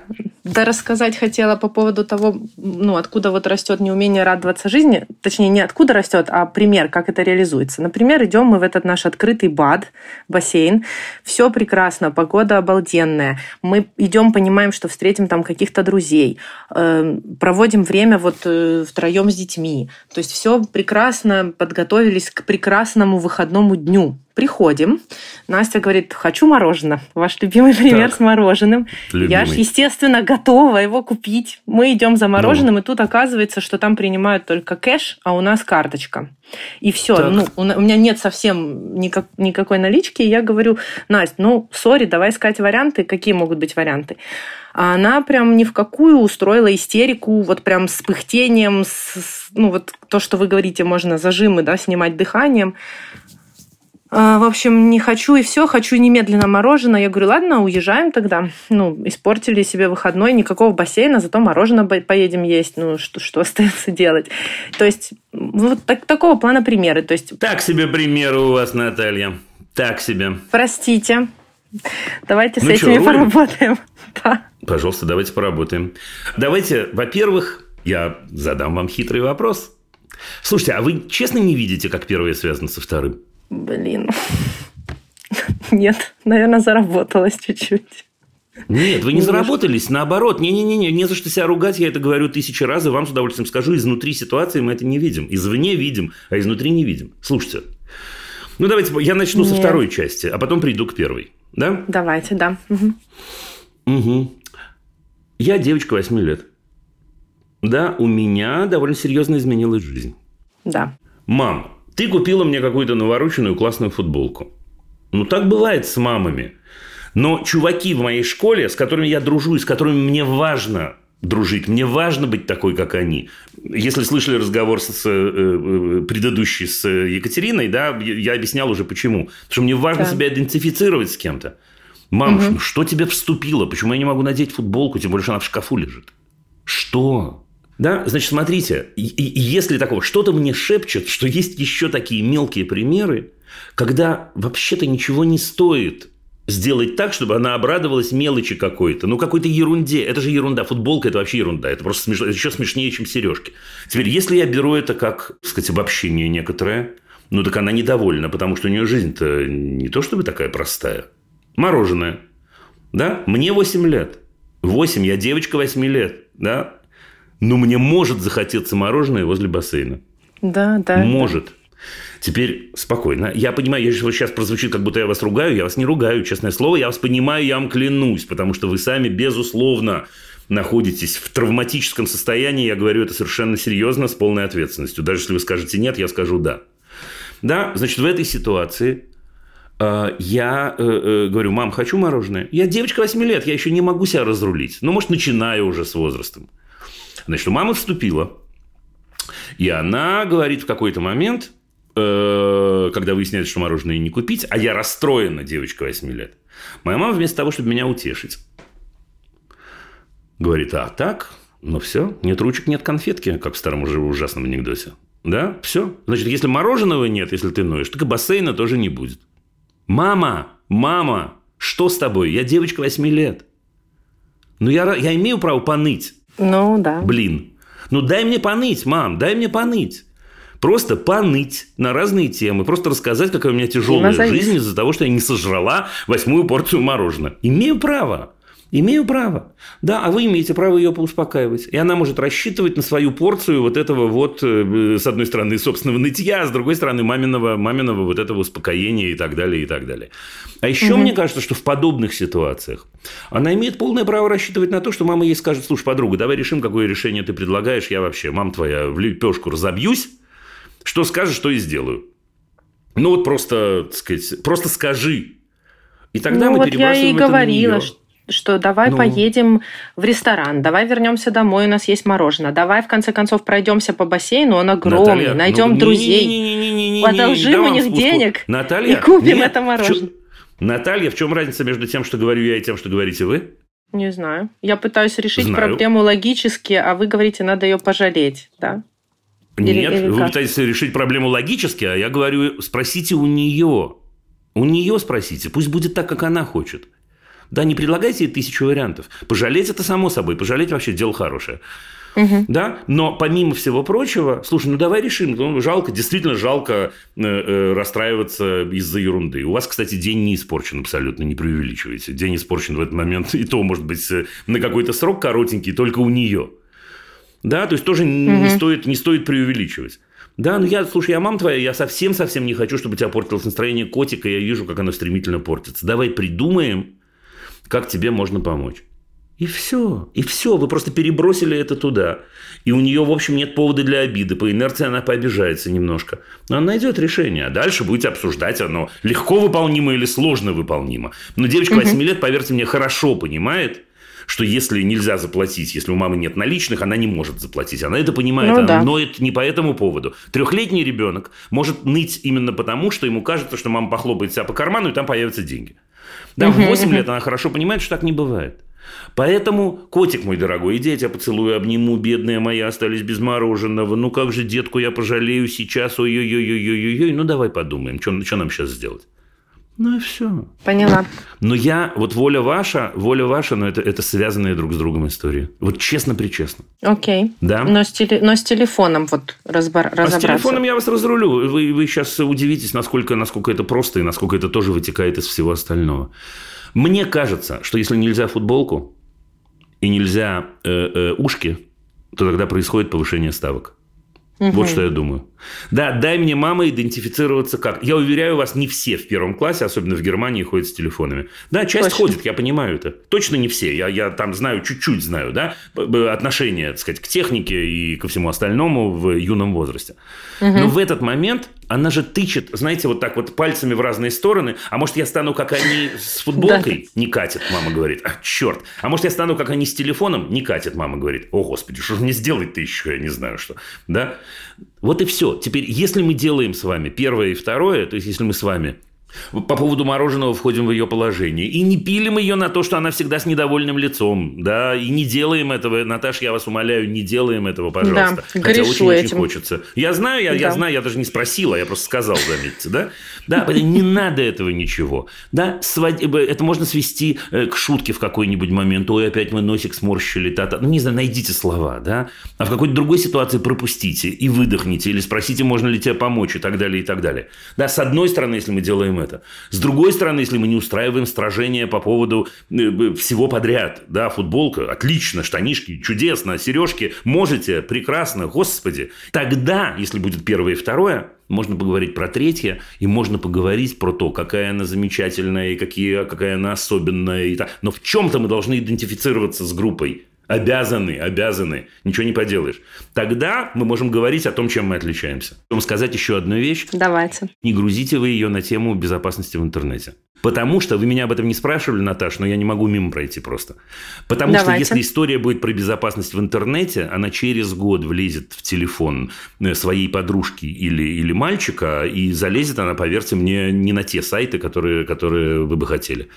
Да, рассказать хотела по поводу того, ну, откуда вот растет неумение радоваться жизни. Точнее, не откуда растет, а пример, как это реализуется. Например, идем мы в этот наш открытый бад, бассейн. Все прекрасно, погода обалденная. Мы идем, понимаем, что встретим там каких-то друзей. Э, проводим время вот э, втроем с детьми. То есть все прекрасно, подготовились к прекрасному выходному дню. Приходим. Настя говорит, хочу мороженое. Ваш любимый пример так. с мороженым. Любимый. Я ж, естественно, готова его купить. Мы идем за мороженым, ну. и тут оказывается, что там принимают только кэш, а у нас карточка. И все. Так. Ну, у меня нет совсем никак, никакой налички. И я говорю, Настя, ну, сори, давай искать варианты. Какие могут быть варианты? А она прям ни в какую устроила истерику, вот прям с пыхтением, с, ну, вот то, что вы говорите, можно зажимы, да, снимать дыханием. А, в общем, не хочу и все, хочу немедленно мороженое. Я говорю, ладно, уезжаем тогда. Ну, испортили себе выходной, никакого бассейна, зато мороженое поедем есть. Ну, что, что остается делать? То есть, вот так, такого плана примеры. То есть... Так себе примеры у вас, Наталья. Так себе. Простите. Давайте ну с этими что, поработаем. Да. Пожалуйста, давайте поработаем. Давайте, во-первых, я задам вам хитрый вопрос. Слушайте, а вы честно не видите, как первое связано со вторым? Блин. Нет, наверное, заработалось чуть-чуть. Нет, вы не заработались, наоборот. Не-не-не, не за что себя ругать, я это говорю тысячи раз, и вам с удовольствием скажу, изнутри ситуации мы это не видим. Извне видим, а изнутри не видим. Слушайте, ну давайте, я начну Нет. со второй части, а потом приду к первой. Да? Давайте, да. Угу. Угу. Я девочка 8 лет. Да, у меня довольно серьезно изменилась жизнь. Да. Мам, ты купила мне какую-то навороченную классную футболку. Ну, так бывает с мамами. Но чуваки в моей школе, с которыми я дружу и с которыми мне важно дружить, мне важно быть такой, как они. Если слышали разговор с, с э, э предыдущий с Екатериной, да, я объяснял уже почему. Потому что мне важно да. себя идентифицировать с кем-то. Мам, угу. ну что тебе вступило? Почему я не могу надеть футболку, тем более, что она в шкафу лежит? Что? Да, значит, смотрите, и, и если такого, что-то мне шепчет, что есть еще такие мелкие примеры, когда вообще-то ничего не стоит сделать так, чтобы она обрадовалась мелочи какой-то, ну, какой-то ерунде. Это же ерунда. Футболка – это вообще ерунда. Это просто смеш... это еще смешнее, чем сережки. Теперь, если я беру это как, так сказать, обобщение некоторое, ну, так она недовольна, потому что у нее жизнь-то не то чтобы такая простая. Мороженое. Да? Мне 8 лет. 8, я девочка 8 лет. Да? Но мне может захотеться мороженое возле бассейна. Да, да. Может. Да. Теперь спокойно. Я понимаю, я сейчас прозвучит, как будто я вас ругаю. Я вас не ругаю, честное слово. Я вас понимаю, я вам клянусь, потому что вы сами, безусловно, находитесь в травматическом состоянии. Я говорю это совершенно серьезно, с полной ответственностью. Даже если вы скажете нет, я скажу да. Да, значит, в этой ситуации э, я э, э, говорю, мам, хочу мороженое. Я девочка 8 лет, я еще не могу себя разрулить. Ну, может, начинаю уже с возрастом. Значит, мама вступила. И она говорит в какой-то момент, э, когда выясняется, что мороженое не купить, а я расстроена, девочка 8 лет. Моя мама вместо того, чтобы меня утешить, говорит, а так, ну все, нет ручек, нет конфетки, как в старом уже ужасном анекдоте. Да, все. Значит, если мороженого нет, если ты ноешь, так и бассейна тоже не будет. Мама, мама, что с тобой? Я девочка 8 лет. Ну, я, я имею право поныть. Ну, да. Блин. Ну, дай мне поныть, мам, дай мне поныть. Просто поныть на разные темы. Просто рассказать, какая у меня тяжелая жизнь из-за того, что я не сожрала восьмую порцию мороженого. Имею право. Имею право. Да, а вы имеете право ее поуспокаивать. И она может рассчитывать на свою порцию вот этого вот, э, с одной стороны, собственного нытья, а с другой стороны, маминого, маминого вот этого успокоения и так далее, и так далее. А еще угу. мне кажется, что в подобных ситуациях она имеет полное право рассчитывать на то, что мама ей скажет, слушай, подруга, давай решим, какое решение ты предлагаешь, я вообще, мам твоя, в лепешку разобьюсь, что скажешь, то и сделаю. Ну вот просто, так сказать, просто скажи. И тогда ну, мы вот перебрасываем я и это говорила, на нее что давай ну. поедем в ресторан, давай вернемся домой, у нас есть мороженое, давай в конце концов пройдемся по бассейну, он огромный, Наталья, найдем ну, друзей, не, не, не, не, одолжим у них спуску. денег Наталья, и купим нет, это мороженое. Наталья, в чем разница между тем, что говорю я, и тем, что говорите вы? Не знаю. Я пытаюсь решить Знаю. проблему логически, а вы говорите, надо ее пожалеть, да? Или, Нет, или вы как? пытаетесь решить проблему логически, а я говорю, спросите у нее. У нее спросите, пусть будет так, как она хочет. Да, не предлагайте тысячу вариантов. Пожалеть это само собой. Пожалеть вообще дело хорошее. Угу. Да? Но помимо всего прочего, слушай, ну давай решим. Ну, жалко, действительно жалко э, э, расстраиваться из-за ерунды. У вас, кстати, день не испорчен абсолютно, не преувеличивайте. День испорчен в этот момент, и то, может быть, э, на какой-то срок коротенький, только у нее. Да, то есть тоже угу. не, стоит, не стоит преувеличивать. Да, ну я, слушай, я мама твоя, я совсем-совсем не хочу, чтобы у тебя портилось настроение котика, я вижу, как оно стремительно портится. Давай придумаем, как тебе можно помочь. И все. И все. Вы просто перебросили это туда. И у нее, в общем, нет повода для обиды. По инерции она пообижается немножко. Но она найдет решение. А дальше будете обсуждать, оно легко выполнимо или сложно выполнимо. Но девочка 8 лет, поверьте мне, хорошо понимает, что если нельзя заплатить, если у мамы нет наличных, она не может заплатить. Она это понимает, ну, она да. ноет не по этому поводу. Трехлетний ребенок может ныть именно потому, что ему кажется, что мама похлопает себя по карману, и там появятся деньги. Да, в 8 лет она хорошо понимает, что так не бывает. Поэтому, котик мой дорогой, иди, я тебя поцелую, обниму, бедные мои остались без мороженого. Ну как же, детку, я пожалею сейчас, ой-ой-ой-ой-ой-ой. Ну давай подумаем, что, что нам сейчас сделать. Ну и все. Поняла. Но я, вот воля ваша, воля ваша, но это, это связанные друг с другом истории. Вот честно-причестно. Окей. Да? Но с, теле, но с телефоном вот разбор, разобраться. А с телефоном я вас разрулю. Вы, вы сейчас удивитесь, насколько, насколько это просто и насколько это тоже вытекает из всего остального. Мне кажется, что если нельзя футболку и нельзя э, э, ушки, то тогда происходит повышение ставок. Угу. Вот что я думаю. Да, дай мне, мама, идентифицироваться как. Я уверяю вас, не все в первом классе, особенно в Германии, ходят с телефонами. Да, часть Точно. ходит, я понимаю это. Точно не все. Я, я там знаю, чуть-чуть знаю, да, отношение, так сказать, к технике и ко всему остальному в юном возрасте. Угу. Но в этот момент она же тычет, знаете, вот так вот пальцами в разные стороны. А может, я стану, как они с футболкой? Не катит, мама говорит. А, черт. А может, я стану, как они с телефоном? Не катит, мама говорит. О, господи, что же мне сделать-то еще? Я не знаю, что. Да? Вот и все. Теперь, если мы делаем с вами первое и второе, то есть, если мы с вами по поводу мороженого входим в ее положение. И не пилим ее на то, что она всегда с недовольным лицом. Да, и не делаем этого. Наташа, я вас умоляю, не делаем этого, пожалуйста. Да, Хотя очень-очень хочется. Я знаю, я, да. я знаю, я даже не спросила, я просто сказал, заметьте, да? Да, не надо этого ничего. Да, это можно свести э, к шутке в какой-нибудь момент. Ой, опять мы носик сморщили. Та -та. Ну, не знаю, найдите слова, да? А в какой-то другой ситуации пропустите и выдохните. Или спросите, можно ли тебе помочь и так далее, и так далее. Да, с одной стороны, если мы делаем это, это. С другой стороны, если мы не устраиваем сражения по поводу э, всего подряд, да, футболка, отлично, штанишки, чудесно, сережки, можете, прекрасно, господи. Тогда, если будет первое и второе, можно поговорить про третье, и можно поговорить про то, какая она замечательная, и какие, какая она особенная. И так. Но в чем-то мы должны идентифицироваться с группой. Обязаны, обязаны. Ничего не поделаешь. Тогда мы можем говорить о том, чем мы отличаемся. Вам сказать еще одну вещь. Давайте. Не грузите вы ее на тему безопасности в интернете. Потому что, вы меня об этом не спрашивали, Наташ, но я не могу мимо пройти просто. Потому Давайте. что если история будет про безопасность в интернете, она через год влезет в телефон э, своей подружки или, или мальчика, и залезет она, поверьте мне, не на те сайты, которые, которые вы бы хотели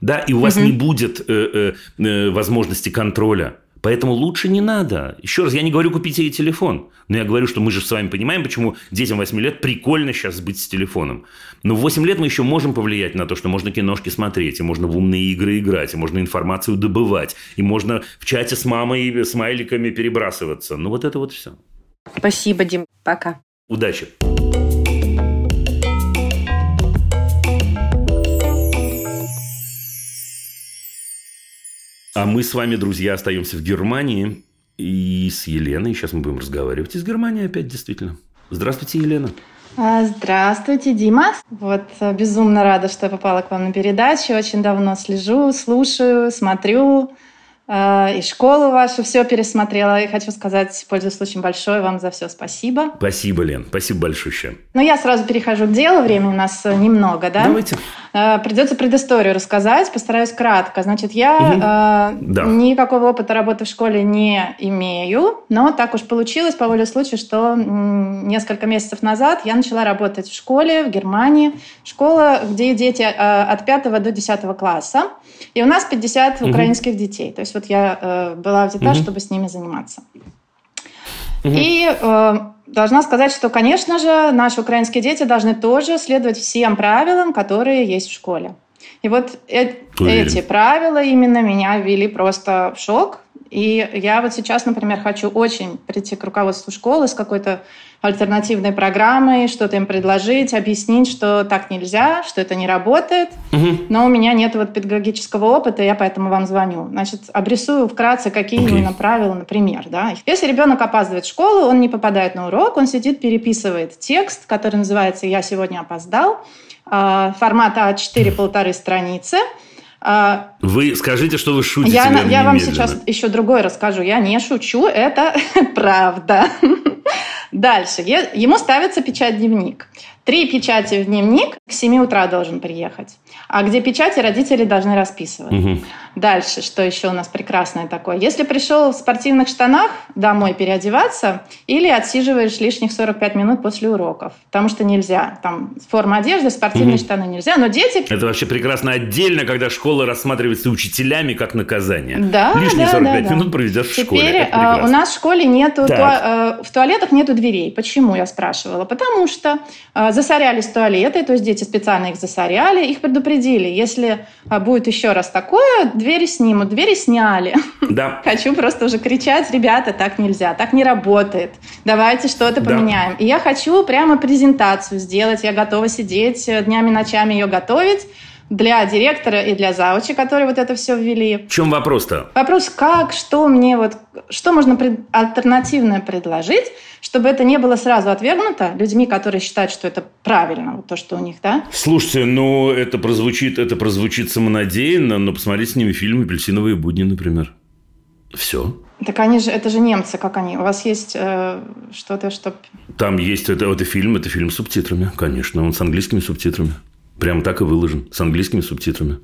да, и у вас угу. не будет э, э, э, возможности контроля. Поэтому лучше не надо. Еще раз, я не говорю купить ей телефон. Но я говорю, что мы же с вами понимаем, почему детям 8 лет прикольно сейчас быть с телефоном. Но в 8 лет мы еще можем повлиять на то, что можно киношки смотреть, и можно в умные игры играть, и можно информацию добывать, и можно в чате с мамой смайликами перебрасываться. Ну, вот это вот все. Спасибо, Дим. Пока. Удачи. А мы с вами, друзья, остаемся в Германии и с Еленой. Сейчас мы будем разговаривать из Германии опять, действительно. Здравствуйте, Елена. А, здравствуйте, Дима. Вот э, безумно рада, что я попала к вам на передачу. Очень давно слежу, слушаю, смотрю. А, и школу вашу все пересмотрела. И хочу сказать, пользуясь случаем, большое вам за все спасибо. Спасибо, Лен. Спасибо большое. Ну, я сразу перехожу к делу. Времени у нас э, немного, да? Давайте. А, придется предысторию рассказать. Постараюсь кратко. Значит, я угу. да. никакого опыта работы в школе не имею. Но так уж получилось по воле случая, что несколько месяцев назад я начала работать в школе в Германии. Школа, где дети от 5 до 10 класса. И у нас 50 угу. украинских детей. То есть вот я э, была взята, угу. чтобы с ними заниматься. Угу. И э, должна сказать, что, конечно же, наши украинские дети должны тоже следовать всем правилам, которые есть в школе. И вот э- эти правила именно меня ввели просто в шок. И я вот сейчас, например, хочу очень прийти к руководству школы с какой-то альтернативной программой, что-то им предложить, объяснить, что так нельзя, что это не работает. Угу. Но у меня нет вот педагогического опыта, я поэтому вам звоню. Значит, обрисую вкратце, какие okay. именно правила, например. Да? Если ребенок опаздывает в школу, он не попадает на урок, он сидит, переписывает текст, который называется «Я сегодня опоздал», а, формата А4 полторы страницы – а, вы скажите, что вы шутите. Я, я вам сейчас еще другое расскажу. Я не шучу, это правда. Дальше. Ему ставится печать дневник. Три печати в дневник к 7 утра должен приехать. А где печати, родители должны расписывать. Угу. Дальше, что еще у нас прекрасное такое. Если пришел в спортивных штанах домой переодеваться, или отсиживаешь лишних 45 минут после уроков, потому что нельзя. Там форма одежды, спортивные угу. штаны нельзя, но дети... Это вообще прекрасно отдельно, когда школа рассматривается учителями как наказание. Да, Лишние да, 45 да, минут проведешь в школе. Теперь а, у нас в школе нету... Туа... Э, в туалетах нету дверей. Почему, я спрашивала? Потому что а, засорялись туалеты, то есть дети специально их засоряли, их предупредили. Если а, будет еще раз такое, двери снимут. Двери сняли. Да. Хочу просто уже кричать, ребята, так нельзя, так не работает. Давайте что-то да. поменяем. И я хочу прямо презентацию сделать. Я готова сидеть э, днями, ночами ее готовить для директора и для заучи, которые вот это все ввели. В чем вопрос-то? Вопрос, как, что мне вот, что можно пред, альтернативное предложить, чтобы это не было сразу отвергнуто людьми, которые считают, что это правильно, вот то, что у них, да? Слушайте, ну это прозвучит, это прозвучит самонадеянно, но посмотрите с ними фильм «Апельсиновые будни», например. Все. Так они же, это же немцы, как они? У вас есть э, что-то, что... Там есть, это, это фильм, это фильм с субтитрами, конечно, он с английскими субтитрами. Прям так и выложен, с английскими субтитрами.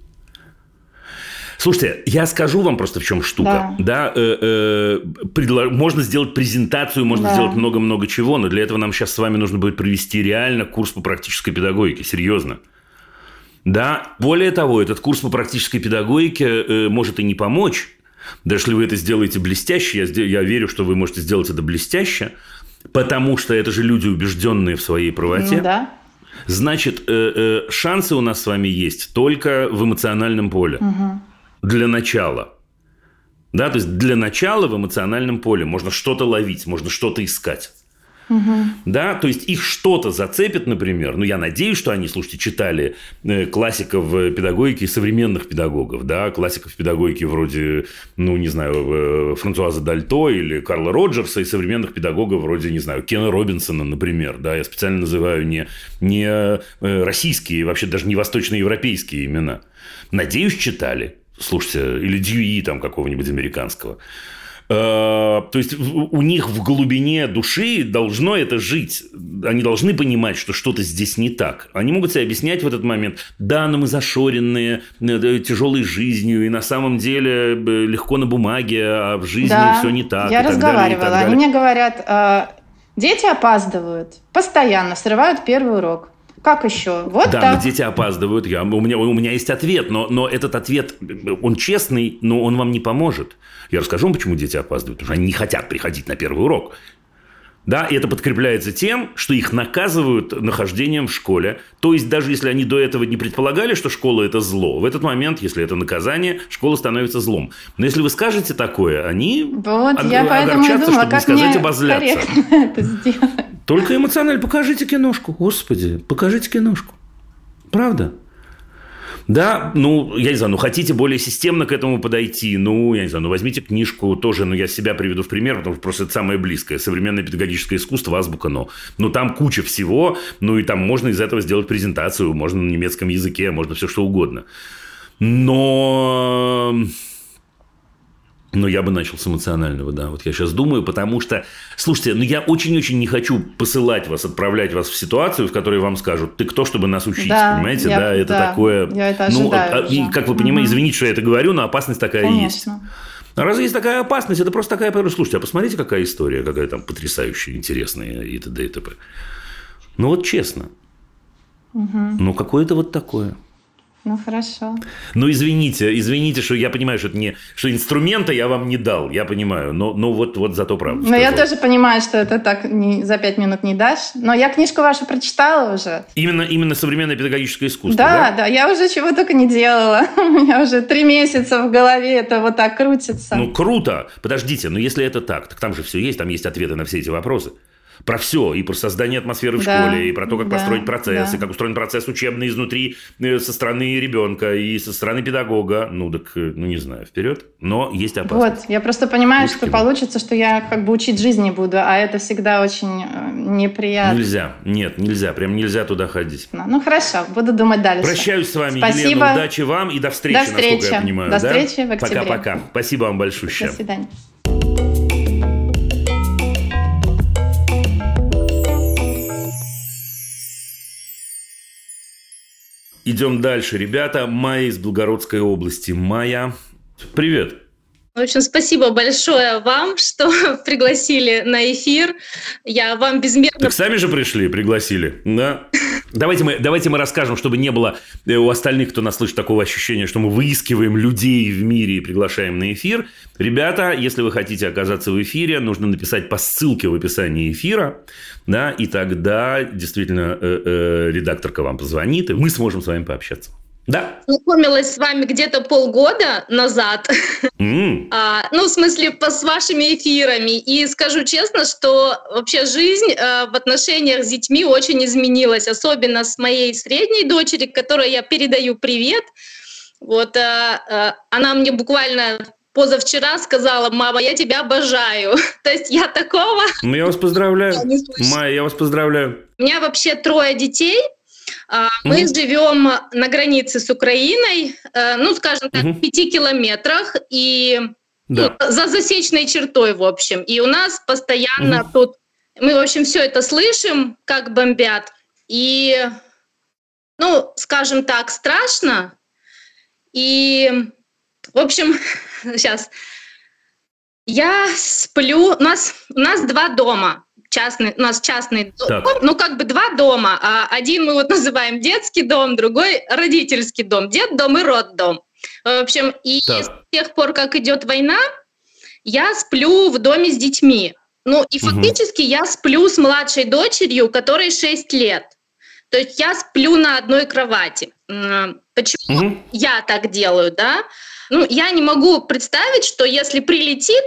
Слушайте, я скажу вам просто, в чем штука. Да, да э, э, предло... можно сделать презентацию, можно да. сделать много-много чего, но для этого нам сейчас с вами нужно будет провести реально курс по практической педагогике, серьезно. Да, более того, этот курс по практической педагогике э, может и не помочь. Даже если вы это сделаете блестяще, я, я верю, что вы можете сделать это блестяще, потому что это же люди, убежденные в своей правоте. Ну, да. Значит, э, э, шансы у нас с вами есть только в эмоциональном поле. Угу. Для начала. Да, то есть для начала в эмоциональном поле можно что-то ловить, можно что-то искать. Угу. Да, то есть их что-то зацепит, например. Ну, я надеюсь, что они, слушайте, читали э, классиков педагогики современных педагогов, да, классиков педагогики вроде, ну, не знаю, э, Франсуаза Дальто или Карла Роджерса и современных педагогов вроде, не знаю, Кена Робинсона, например, да, я специально называю не, не э, российские, вообще даже не восточноевропейские имена. Надеюсь, читали. Слушайте, или Дьюи там какого-нибудь американского. Э, то есть у них в глубине души должно это жить. Они должны понимать, что что-то здесь не так. Они могут себе объяснять в этот момент, да, но мы зашоренные э, тяжелой жизнью, и на самом деле э, легко на бумаге, а в жизни да, все не так. Я разговаривала. Далее, Они мне говорят, дети опаздывают, постоянно срывают первый урок. Как еще? Вот да, так. дети опаздывают. Я, у, меня, у меня есть ответ, но, но этот ответ, он честный, но он вам не поможет. Я расскажу вам, почему дети опаздывают. Потому что они не хотят приходить на первый урок. Да, и это подкрепляется тем, что их наказывают нахождением в школе. То есть, даже если они до этого не предполагали, что школа – это зло, в этот момент, если это наказание, школа становится злом. Но если вы скажете такое, они вот, ог- я огорчатся, думала, чтобы не сказать обозляться. это сделать. Только эмоционально. Покажите киношку. Господи, покажите киношку. Правда? Да, ну, я не знаю, ну, хотите более системно к этому подойти, ну, я не знаю, ну, возьмите книжку тоже, ну, я себя приведу в пример, потому что просто это самое близкое, современное педагогическое искусство, азбука, но, ну, там куча всего, ну, и там можно из этого сделать презентацию, можно на немецком языке, можно все что угодно. Но но я бы начал с эмоционального, да. Вот я сейчас думаю, потому что, слушайте, ну я очень-очень не хочу посылать вас, отправлять вас в ситуацию, в которой вам скажут, ты кто, чтобы нас учить, да, понимаете? Я, да, это да, такое. Я это ну, ожидаю ну, и как вы понимаете, угу. извините, что я это говорю, но опасность такая Конечно. есть. А раз есть такая опасность, это просто такая... Слушайте, а посмотрите, какая история, какая там потрясающая, интересная и т.д. и т.п. Ну вот честно. Угу. Ну какое-то вот такое. Ну, хорошо. Ну, извините, извините, что я понимаю, что это не, что инструмента я вам не дал, я понимаю, но, но вот, вот зато правда. Но я тоже понимаю, что это так не, за пять минут не дашь, но я книжку вашу прочитала уже. Именно, именно современное педагогическое искусство, да? Да, да, я уже чего только не делала. У меня уже три месяца в голове это вот так крутится. Ну, круто. Подождите, но если это так, так там же все есть, там есть ответы на все эти вопросы про все, и про создание атмосферы в да, школе, и про то, как да, построить процесс, да. и как устроен процесс учебный изнутри э, со стороны ребенка и со стороны педагога. Ну, так, э, ну, не знаю, вперед. Но есть опасность. Вот, я просто понимаю, Лучше что получится, что я как бы учить жизни буду, а это всегда очень э, неприятно. Нельзя, нет, нельзя, прям нельзя туда ходить. Ну, хорошо, буду думать дальше. Прощаюсь с вами, Спасибо. Елена, удачи вам и до встречи, до встречи. насколько я понимаю. До да? встречи в октябре. Пока-пока. Спасибо вам большое. До свидания. Идем дальше, ребята. Майя из Белгородской области. Майя, привет. В общем, спасибо большое вам, что пригласили на эфир. Я вам безмерно... Так сами же пришли, пригласили, да? Давайте мы, давайте мы расскажем, чтобы не было э, у остальных, кто нас слышит, такого ощущения, что мы выискиваем людей в мире и приглашаем на эфир. Ребята, если вы хотите оказаться в эфире, нужно написать по ссылке в описании эфира, да, и тогда действительно э, э, редакторка вам позвонит, и мы сможем с вами пообщаться. Да. Знакомилась с вами где-то полгода назад. Mm. А, ну, в смысле, по, с вашими эфирами. И скажу честно, что вообще жизнь а, в отношениях с детьми очень изменилась. Особенно с моей средней дочери, которой я передаю привет. Вот а, а, она мне буквально позавчера сказала, мама, я тебя обожаю. То есть я такого... Ну, я вас поздравляю. Майя, я вас поздравляю. У меня вообще трое детей – мы mm живем на границе с Украиной, э, ну, скажем так, в пяти километрах и да. ну, за засечной чертой, в общем. И у нас постоянно mm тут, мы, в общем, все это слышим, как бомбят. И, ну, скажем так, страшно. И, в общем, сейчас я сплю. У нас, у нас два дома частный, у нас частный так. дом, ну как бы два дома. А один мы вот называем детский дом, другой родительский дом, детдом и роддом. В общем, и так. с тех пор, как идет война, я сплю в доме с детьми. Ну и фактически угу. я сплю с младшей дочерью, которой 6 лет. То есть я сплю на одной кровати. Почему угу. я так делаю, да? Ну, я не могу представить, что если прилетит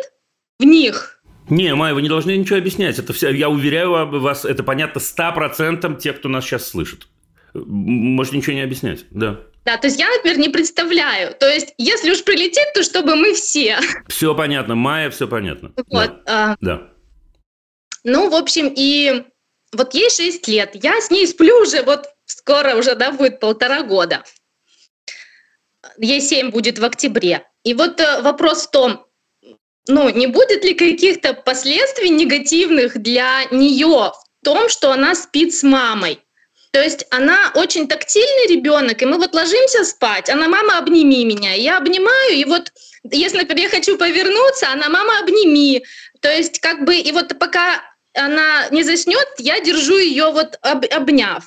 в них не, Майя, вы не должны ничего объяснять. Это все, я уверяю вас, это понятно 100% тех, кто нас сейчас слышит. Можете ничего не объяснять, да. Да, то есть я, например, не представляю. То есть, если уж прилетит, то чтобы мы все. Все понятно, Майя, все понятно. Вот. Да. А... да. Ну, в общем, и вот ей 6 лет. Я с ней сплю уже, вот скоро уже, да, будет полтора года. Ей 7 будет в октябре. И вот э, вопрос в том, ну, не будет ли каких-то последствий негативных для нее в том, что она спит с мамой? То есть она очень тактильный ребенок, и мы вот ложимся спать, она мама обними меня, я обнимаю, и вот если, например, я хочу повернуться, она мама обними. То есть как бы и вот пока она не заснет, я держу ее вот об, обняв.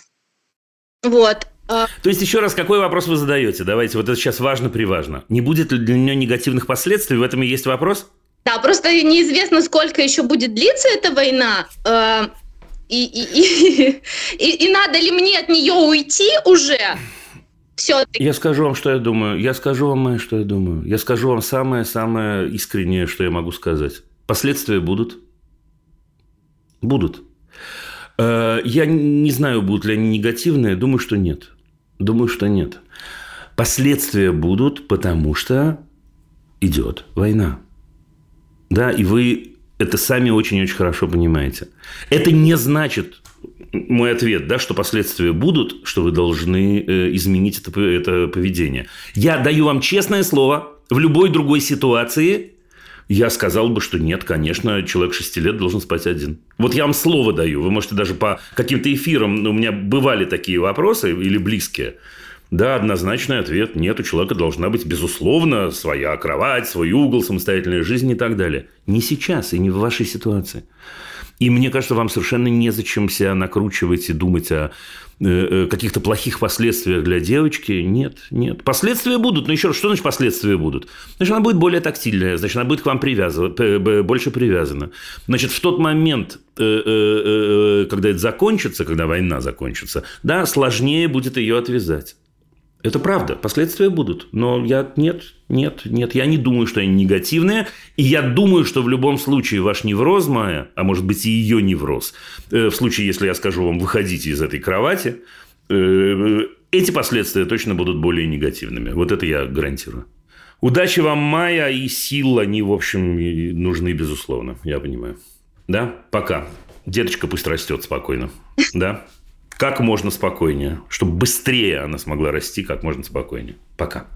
Вот. А То есть, еще раз, какой вопрос вы задаете? Давайте, вот это сейчас важно-приважно. Не будет ли для нее негативных последствий? В этом и есть вопрос? Да, просто неизвестно, сколько еще будет длиться эта война. Э, и, и, и, и надо ли мне от нее уйти уже? все Я скажу вам, что я думаю. Я скажу вам, что я думаю. Я скажу вам самое-самое искреннее, что я могу сказать. Последствия будут. Будут. Э, я не знаю, будут ли они негативные. Думаю, что нет. Думаю, что нет. Последствия будут, потому что идет война. Да, и вы это сами очень-очень хорошо понимаете. Это не значит, мой ответ, да, что последствия будут, что вы должны э, изменить это, это поведение. Я даю вам честное слово, в любой другой ситуации я сказал бы, что нет, конечно, человек 6 лет должен спать один. Вот я вам слово даю. Вы можете даже по каким-то эфирам, у меня бывали такие вопросы или близкие. Да, однозначный ответ. Нет, у человека должна быть, безусловно, своя кровать, свой угол, самостоятельная жизнь и так далее. Не сейчас и не в вашей ситуации. И мне кажется, вам совершенно незачем себя накручивать и думать о э, э, каких-то плохих последствиях для девочки. Нет, нет. Последствия будут. Но еще раз, что значит последствия будут? Значит, она будет более тактильная, значит, она будет к вам привязана, больше привязана. Значит, в тот момент, э, когда это закончится, когда война закончится, да, сложнее будет ее отвязать. Это правда, последствия будут. Но я нет, нет, нет, я не думаю, что они негативные. И я думаю, что в любом случае ваш невроз, Майя, а может быть и ее невроз, э, в случае, если я скажу вам, выходите из этой кровати, э, эти последствия точно будут более негативными. Вот это я гарантирую. Удачи вам, Майя, и сил они, в общем, нужны, безусловно. Я понимаю. Да? Пока. Деточка пусть растет спокойно. Да? Как можно спокойнее, чтобы быстрее она смогла расти как можно спокойнее. Пока.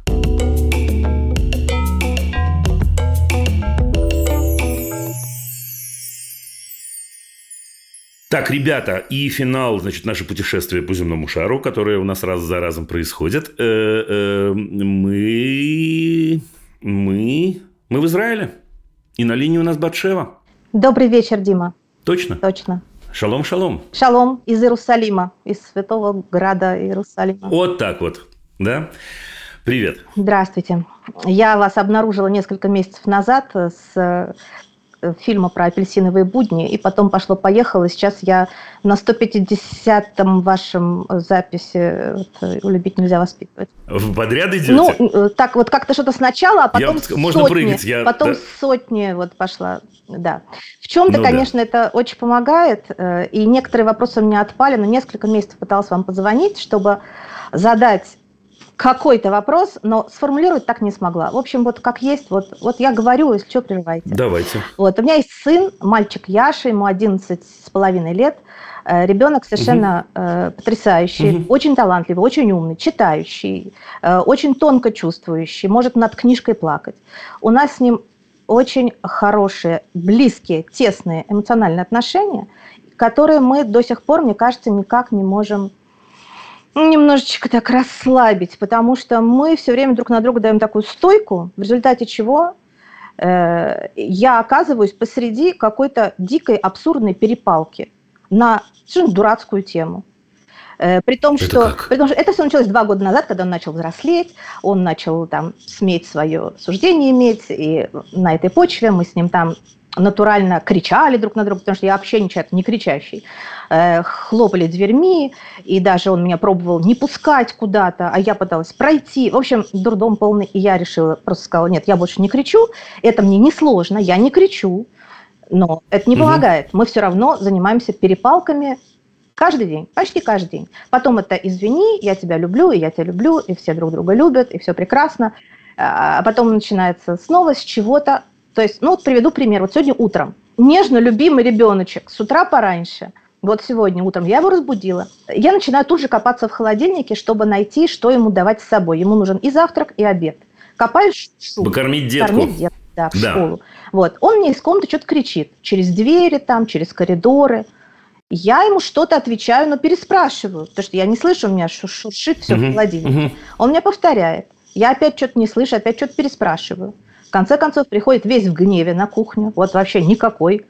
Так, ребята, и финал, значит, наше путешествие по земному шару, которое у нас раз за разом происходит. Э, э, мы, мы, мы в Израиле. И на линии у нас Батшева. Добрый вечер, Дима. Точно? Точно. Шалом, шалом. Шалом из Иерусалима, из святого града Иерусалима. Вот так вот, да? Привет. Здравствуйте. Я вас обнаружила несколько месяцев назад с Э, фильма про апельсиновые будни, и потом пошло-поехало. Сейчас я на 150-м вашем записи вот, «Улюбить нельзя воспитывать». В подряд идете? Ну, э, так вот как-то что-то сначала, а потом я, можно сотни. прыгать. Я, потом да. сотни вот пошла, да. В чем-то, ну, конечно, да. это очень помогает, э, и некоторые вопросы у меня отпали, но несколько месяцев пыталась вам позвонить, чтобы задать какой-то вопрос, но сформулировать так не смогла. В общем, вот как есть, вот, вот я говорю, если что, прерывайте. Давайте. Вот, у меня есть сын, мальчик Яша, ему 11 с половиной лет. Э, ребенок совершенно угу. э, потрясающий, угу. очень талантливый, очень умный, читающий, э, очень тонко чувствующий, может над книжкой плакать. У нас с ним очень хорошие, близкие, тесные эмоциональные отношения, которые мы до сих пор, мне кажется, никак не можем немножечко так расслабить, потому что мы все время друг на друга даем такую стойку, в результате чего э, я оказываюсь посреди какой-то дикой абсурдной перепалки на совершенно дурацкую тему. Э, при том, это что, как? при том, что это все началось два года назад, когда он начал взрослеть, он начал там сметь свое суждение иметь, и на этой почве мы с ним там натурально кричали друг на друга, потому что я вообще не человек не кричащий. Э, хлопали дверьми, и даже он меня пробовал не пускать куда-то, а я пыталась пройти. В общем, дурдом полный, и я решила, просто сказала, нет, я больше не кричу, это мне не сложно, я не кричу, но это не помогает. Мы все равно занимаемся перепалками каждый день, почти каждый день. Потом это «извини, я тебя люблю, и я тебя люблю, и все друг друга любят, и все прекрасно». А потом начинается снова с чего-то, то есть, ну, вот приведу пример. Вот сегодня утром нежно любимый ребеночек с утра пораньше, вот сегодня утром я его разбудила. Я начинаю тут же копаться в холодильнике, чтобы найти, что ему давать с собой. Ему нужен и завтрак, и обед. Копаюсь шубу. Покормить детку. Кормить детку, да, в да. школу. Вот. Он мне из комнаты что-то кричит. Через двери, там, через коридоры. Я ему что-то отвечаю, но переспрашиваю, потому что я не слышу, у меня шуршит все uh-huh, в холодильнике. Uh-huh. Он мне повторяет. Я опять что-то не слышу, опять что-то переспрашиваю конце концов приходит весь в гневе на кухню, вот вообще никакой.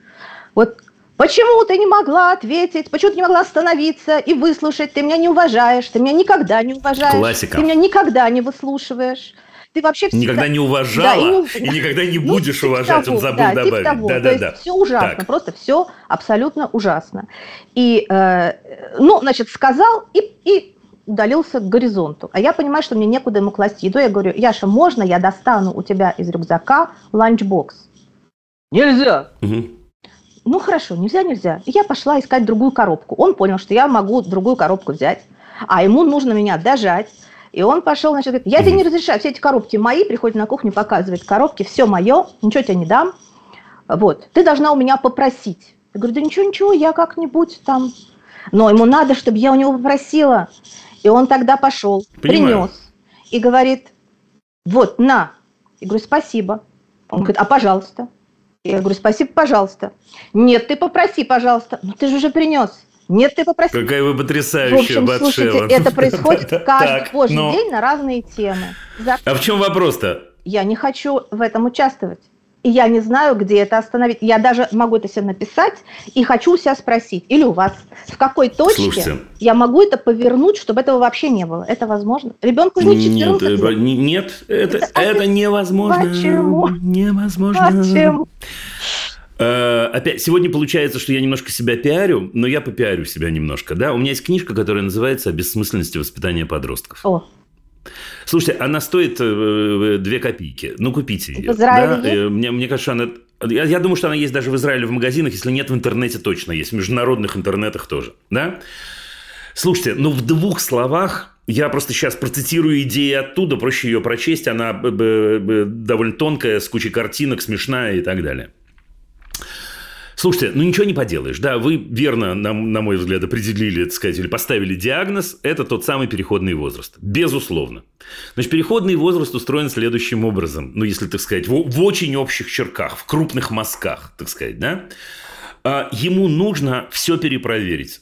Вот почему ты не могла ответить, почему ты не могла остановиться и выслушать, ты меня не уважаешь, ты меня никогда не уважаешь, Классика. ты меня никогда не выслушаешь. Ты вообще всегда... Никогда не уважала да, и, не... и никогда не ну, будешь ну, уважать, того, он забыл да, добавить. Типа того. Да, да, То да. Есть все ужасно, так. просто все абсолютно ужасно. И, э, ну, значит, сказал и, и удалился к горизонту. А я понимаю, что мне некуда ему класть еду. Я говорю, Яша, можно я достану у тебя из рюкзака ланчбокс? Нельзя. Угу. Ну хорошо, нельзя, нельзя. И я пошла искать другую коробку. Он понял, что я могу другую коробку взять, а ему нужно меня дожать. И он пошел, значит, говорит, я тебе не разрешаю, все эти коробки мои, приходит на кухню, показывает коробки, все мое, ничего тебе не дам. Вот, ты должна у меня попросить. Я говорю, да ничего, ничего, я как-нибудь там. Но ему надо, чтобы я у него попросила. И он тогда пошел, Понимаю. принес и говорит, вот, на. Я говорю, спасибо. Он говорит, а пожалуйста. Я говорю, спасибо, пожалуйста. Нет, ты попроси, пожалуйста. Ну ты же уже принес. Нет, ты попросил. Какая вы потрясающая, В общем, Батшева. слушайте, это происходит каждый божий день на разные темы. А в чем вопрос-то? Я не хочу в этом участвовать и я не знаю, где это остановить. Я даже могу это себе написать и хочу у себя спросить, или у вас, в какой точке Слушайте. я могу это повернуть, чтобы этого вообще не было. Это возможно? Ребенку не 14 нет, лет. Нет, это, это, это невозможно. Почему? Невозможно. Почему? Uh, опять, сегодня получается, что я немножко себя пиарю, но я попиарю себя немножко. Да? У меня есть книжка, которая называется «О бессмысленности воспитания подростков». О. Слушайте, она стоит э, э, две копейки. Ну, купите ее. В Израиле да? Э, мне, мне кажется, она... Я, я думаю, что она есть даже в Израиле в магазинах. Если нет, в интернете точно есть. В международных интернетах тоже. Да? Слушайте, ну, в двух словах я просто сейчас процитирую идеи оттуда, проще ее прочесть. Она довольно тонкая, с кучей картинок, смешная и так далее. Слушайте, ну ничего не поделаешь, да, вы верно, на, на мой взгляд, определили, так сказать, или поставили диагноз, это тот самый переходный возраст, безусловно. Значит, переходный возраст устроен следующим образом, ну, если, так сказать, в, в очень общих черках, в крупных мазках, так сказать, да, а, ему нужно все перепроверить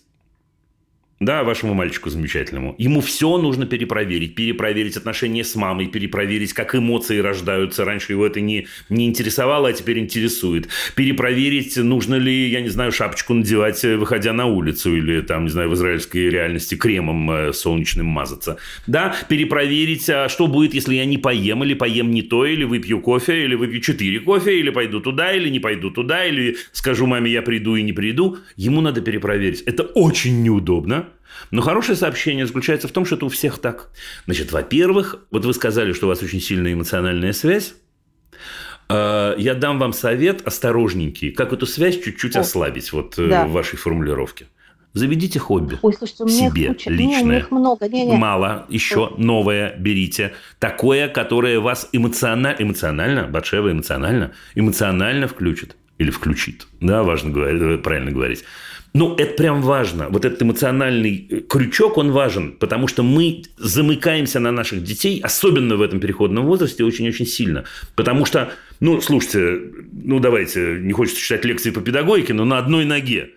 да, вашему мальчику замечательному. Ему все нужно перепроверить. Перепроверить отношения с мамой, перепроверить, как эмоции рождаются. Раньше его это не, не интересовало, а теперь интересует. Перепроверить, нужно ли, я не знаю, шапочку надевать, э, выходя на улицу, или там, не знаю, в израильской реальности кремом э, солнечным мазаться. Да, перепроверить, а что будет, если я не поем, или поем не то, или выпью кофе, или выпью четыре кофе, или пойду туда, или не пойду туда, или скажу маме, я приду и не приду. Ему надо перепроверить. Это очень неудобно. Но хорошее сообщение заключается в том, что это у всех так. Значит, во-первых, вот вы сказали, что у вас очень сильная эмоциональная связь. А, я дам вам совет осторожненький, как эту связь чуть-чуть ослабить вот э, да. в вашей формулировке. Заведите хобби. Ой, слушайте, у меня себе куча. личное. Не, их много. Не, не. Мало. Еще Ой. новое берите. Такое, которое вас эмоционально, эмоционально, Батшева эмоционально, эмоционально включит. Или включит. Да, важно говорить, правильно говорить. Ну, это прям важно. Вот этот эмоциональный э, крючок, он важен, потому что мы замыкаемся на наших детей, особенно в этом переходном возрасте, очень-очень сильно. Потому что, ну, слушайте, ну, давайте, не хочется читать лекции по педагогике, но на одной ноге.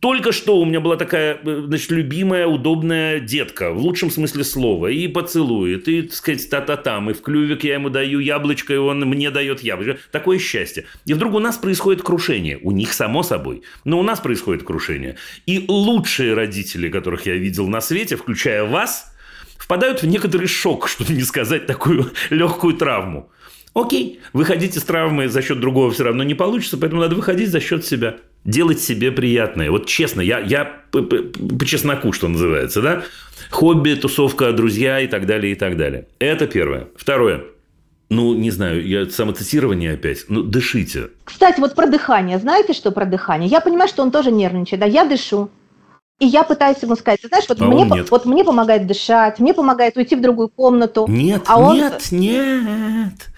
Только что у меня была такая, э, значит, любимая, удобная детка, в лучшем смысле слова, и поцелует, и, так сказать, та-та-там, и в клювик я ему даю яблочко, и он мне дает яблочко. Такое счастье. И вдруг у нас происходит крушение. У них, само собой. Но у нас происходит крушение. И лучшие родители, которых я видел на свете, включая вас, впадают в некоторый шок, чтобы не сказать такую легкую травму. Окей, выходить из травмы за счет другого все равно не получится, поэтому надо выходить за счет себя. Делать себе приятное. Вот честно, я, я по, по, по чесноку, что называется, да? Хобби, тусовка, друзья и так далее, и так далее. Это первое. Второе. Ну, не знаю, я самоцитирование опять. Ну, дышите. Кстати, вот про дыхание. Знаете, что про дыхание? Я понимаю, что он тоже нервничает. Да, я дышу. И я пытаюсь ему сказать, ты знаешь, вот, а мне, вот мне помогает дышать, мне помогает уйти в другую комнату. Нет, а он... нет, нет.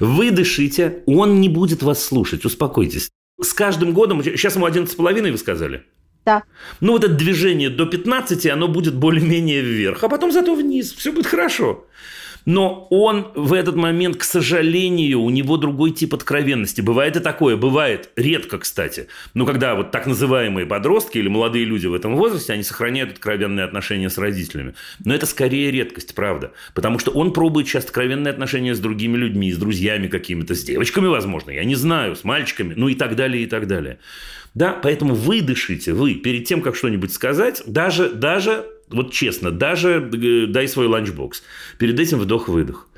Вы дышите, он не будет вас слушать, успокойтесь. С каждым годом, сейчас ему 11,5 вы сказали? Да. Ну, вот это движение до 15, оно будет более-менее вверх, а потом зато вниз, все будет хорошо. Но он в этот момент, к сожалению, у него другой тип откровенности. Бывает и такое, бывает, редко, кстати. Но когда вот так называемые подростки или молодые люди в этом возрасте, они сохраняют откровенные отношения с родителями. Но это скорее редкость, правда. Потому что он пробует сейчас откровенные отношения с другими людьми, с друзьями какими-то, с девочками, возможно, я не знаю, с мальчиками, ну и так далее, и так далее. Да, поэтому вы вы, перед тем, как что-нибудь сказать, даже, даже вот честно, даже э, дай свой ланчбокс. Перед этим вдох-выдох.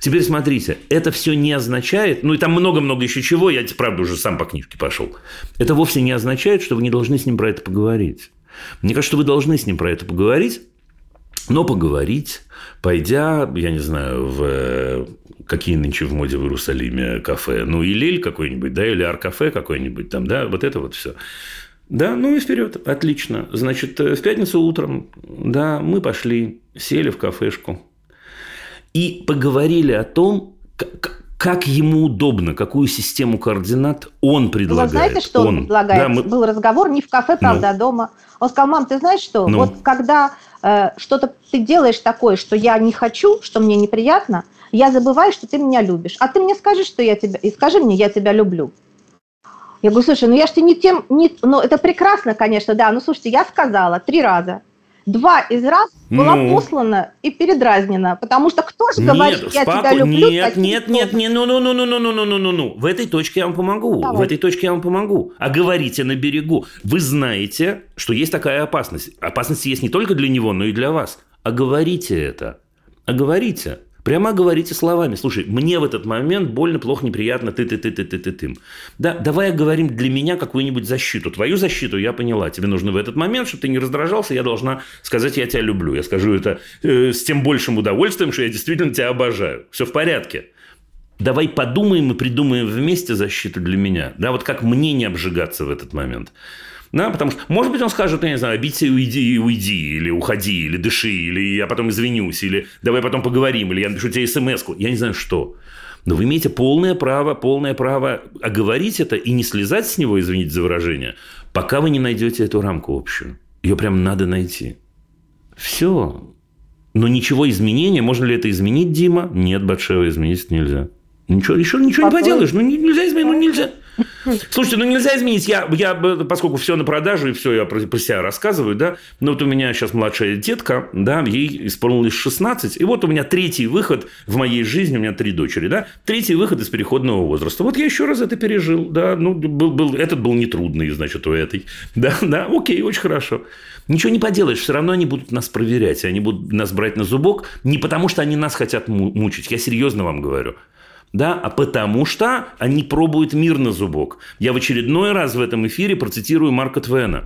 Теперь смотрите, это все не означает, ну и там много-много еще чего, я, правда, уже сам по книжке пошел. Это вовсе не означает, что вы не должны с ним про это поговорить. Мне кажется, что вы должны с ним про это поговорить, но поговорить, пойдя, я не знаю, в э, какие нынче в моде в Иерусалиме кафе, ну, и Лель какой-нибудь, да, или Ар-кафе какой-нибудь там, да, вот это вот все. Да, ну и вперед, отлично. Значит, э, в пятницу утром, да, мы пошли, сели в кафешку и поговорили о том, как ему удобно, какую систему координат он предлагает. Вы знаете, что он, предлагает? Да, мы... Был разговор не в кафе, правда, ну. а дома. Он сказал, мам, ты знаешь что, ну. вот когда э, что-то ты делаешь такое, что я не хочу, что мне неприятно, я забываю, что ты меня любишь. А ты мне скажи, что я тебя... И скажи мне, я тебя люблю. Я говорю, слушай, ну я же тебе не тем, не, ну это прекрасно, конечно, да, ну слушайте, я сказала три раза. Два из раз была ну. послана и передразнена, потому что кто же нет, говорит, я споко... тебя люблю? Нет, нет, нет, нет, ну, ну, ну, ну, ну, ну, ну, ну, ну, ну, в этой точке я вам помогу, Давай. в этой точке я вам помогу. А говорите на берегу. Вы знаете, что есть такая опасность. Опасность есть не только для него, но и для вас. А говорите это. А говорите. Прямо говорите словами. Слушай, мне в этот момент больно, плохо, неприятно, ты, ты, ты, ты, ты, ты, ты. Да, давай говорим для меня какую-нибудь защиту. Твою защиту я поняла. Тебе нужно в этот момент, чтобы ты не раздражался, я должна сказать, я тебя люблю. Я скажу это э, с тем большим удовольствием, что я действительно тебя обожаю. Все в порядке. Давай подумаем и придумаем вместе защиту для меня. Да, вот как мне не обжигаться в этот момент. Да, потому что, может быть, он скажет, я не знаю, обидься и уйди, и уйди, или уходи, или дыши, или я потом извинюсь, или давай потом поговорим, или я напишу тебе смс -ку. Я не знаю, что. Но вы имеете полное право, полное право оговорить это и не слезать с него, извините за выражение, пока вы не найдете эту рамку общую. Ее прям надо найти. Все. Но ничего изменения, можно ли это изменить, Дима? Нет, Батшева, изменить нельзя. Ничего, еще ничего Потом... не поделаешь. Ну, нельзя изменить, ну, нельзя. Слушайте, ну нельзя изменить. Я, я, поскольку все на продажу и все я про, про себя рассказываю, да, но вот у меня сейчас младшая детка, да, ей исполнилось 16, и вот у меня третий выход в моей жизни, у меня три дочери, да, третий выход из переходного возраста. Вот я еще раз это пережил, да, ну, был, был, этот был нетрудный, значит, у этой, да, да, окей, очень хорошо. Ничего не поделаешь, все равно они будут нас проверять, они будут нас брать на зубок, не потому что они нас хотят мучить, я серьезно вам говорю да, а потому что они пробуют мир на зубок. Я в очередной раз в этом эфире процитирую Марка Твена.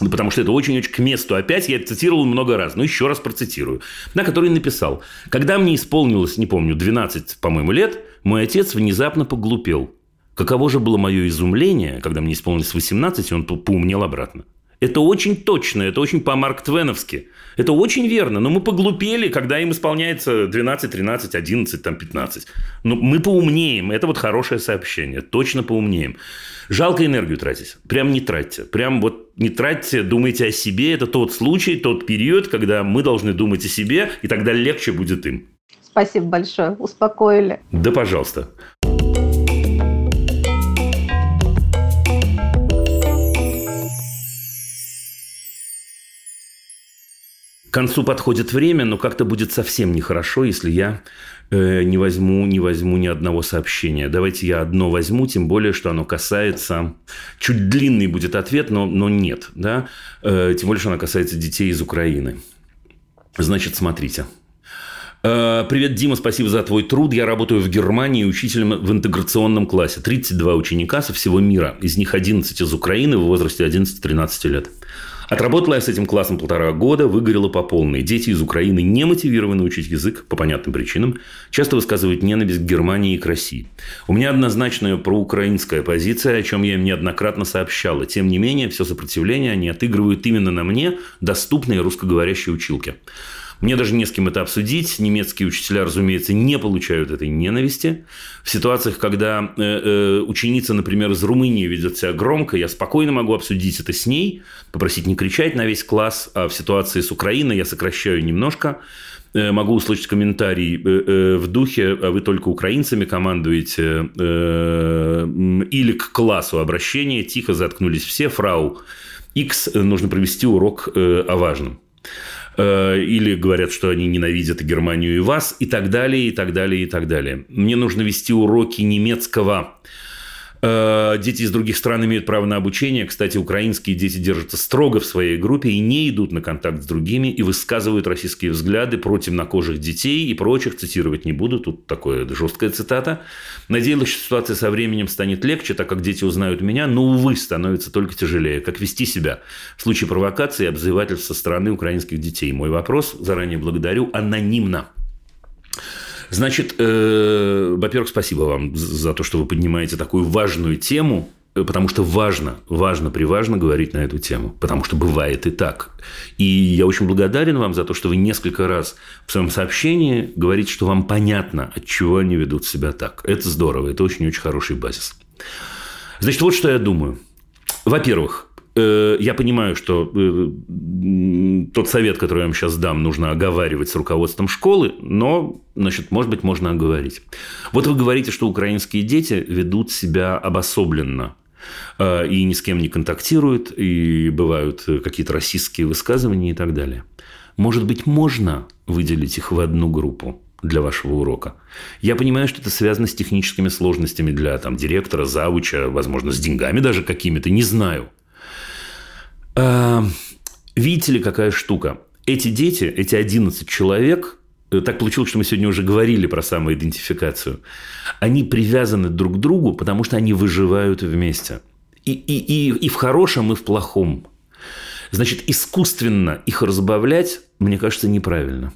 Ну, потому что это очень-очень к месту. Опять я цитировал много раз, но еще раз процитирую. На который написал. Когда мне исполнилось, не помню, 12, по-моему, лет, мой отец внезапно поглупел. Каково же было мое изумление, когда мне исполнилось 18, и он поумнел обратно. Это очень точно, это очень по-марк-твеновски. Это очень верно, но мы поглупели, когда им исполняется 12, 13, 11, там 15. Но мы поумнеем, это вот хорошее сообщение, точно поумнеем. Жалко энергию тратить, прям не тратьте, прям вот не тратьте, думайте о себе, это тот случай, тот период, когда мы должны думать о себе, и тогда легче будет им. Спасибо большое, успокоили. Да, пожалуйста. К концу подходит время, но как-то будет совсем нехорошо, если я э, не возьму, не возьму ни одного сообщения. Давайте я одно возьму, тем более, что оно касается... Чуть длинный будет ответ, но, но нет. Да? Э, тем более, что оно касается детей из Украины. Значит, смотрите. Э, Привет, Дима, спасибо за твой труд. Я работаю в Германии учителем в интеграционном классе. 32 ученика со всего мира. Из них 11 из Украины в возрасте 11-13 лет. Отработала я с этим классом полтора года, выгорела по полной. Дети из Украины не мотивированы учить язык по понятным причинам, часто высказывают ненависть к Германии и к России. У меня однозначная проукраинская позиция, о чем я им неоднократно сообщала. Тем не менее, все сопротивление они отыгрывают именно на мне, доступные русскоговорящие училки. Мне даже не с кем это обсудить. Немецкие учителя, разумеется, не получают этой ненависти. В ситуациях, когда э, э, ученица, например, из Румынии ведет себя громко, я спокойно могу обсудить это с ней, попросить не кричать на весь класс. А в ситуации с Украиной я сокращаю немножко э, могу услышать комментарий в духе «А вы только украинцами командуете» или к классу обращения «Тихо заткнулись все, фрау X, нужно провести урок о важном». Э, или говорят, что они ненавидят Германию и вас, и так далее, и так далее, и так далее. Мне нужно вести уроки немецкого дети из других стран имеют право на обучение. Кстати, украинские дети держатся строго в своей группе и не идут на контакт с другими и высказывают российские взгляды против темнокожих детей и прочих. Цитировать не буду, тут такая жесткая цитата. Надеялась, что ситуация со временем станет легче, так как дети узнают меня, но, увы, становится только тяжелее. Как вести себя в случае провокации и обзывательств со стороны украинских детей? Мой вопрос, заранее благодарю, анонимно. Значит, э, во-первых, спасибо вам за то, что вы поднимаете такую важную тему, э, потому что важно, важно, приважно говорить на эту тему, потому что бывает и так. И я очень благодарен вам за то, что вы несколько раз в своем сообщении говорите, что вам понятно, от чего они ведут себя так. Это здорово, это очень-очень хороший базис. Значит, вот что я думаю. Во-первых, я понимаю, что э, тот совет, который я вам сейчас дам, нужно оговаривать с руководством школы, но, значит, может быть, можно оговорить. Вот вы говорите, что украинские дети ведут себя обособленно. а, и ни с кем не контактируют, и бывают какие-то расистские высказывания и так далее. Может быть, можно выделить их в одну группу для вашего урока. Я понимаю, что это связано с техническими сложностями для там, директора, завуча, возможно, с деньгами даже какими-то, не знаю. А, видите ли, какая штука? Эти дети, эти 11 человек, э, так получилось, что мы сегодня уже говорили про самоидентификацию, они привязаны друг к другу, потому что они выживают вместе. И, и, и, и в хорошем, и в плохом. Значит, искусственно их разбавлять, мне кажется, неправильно.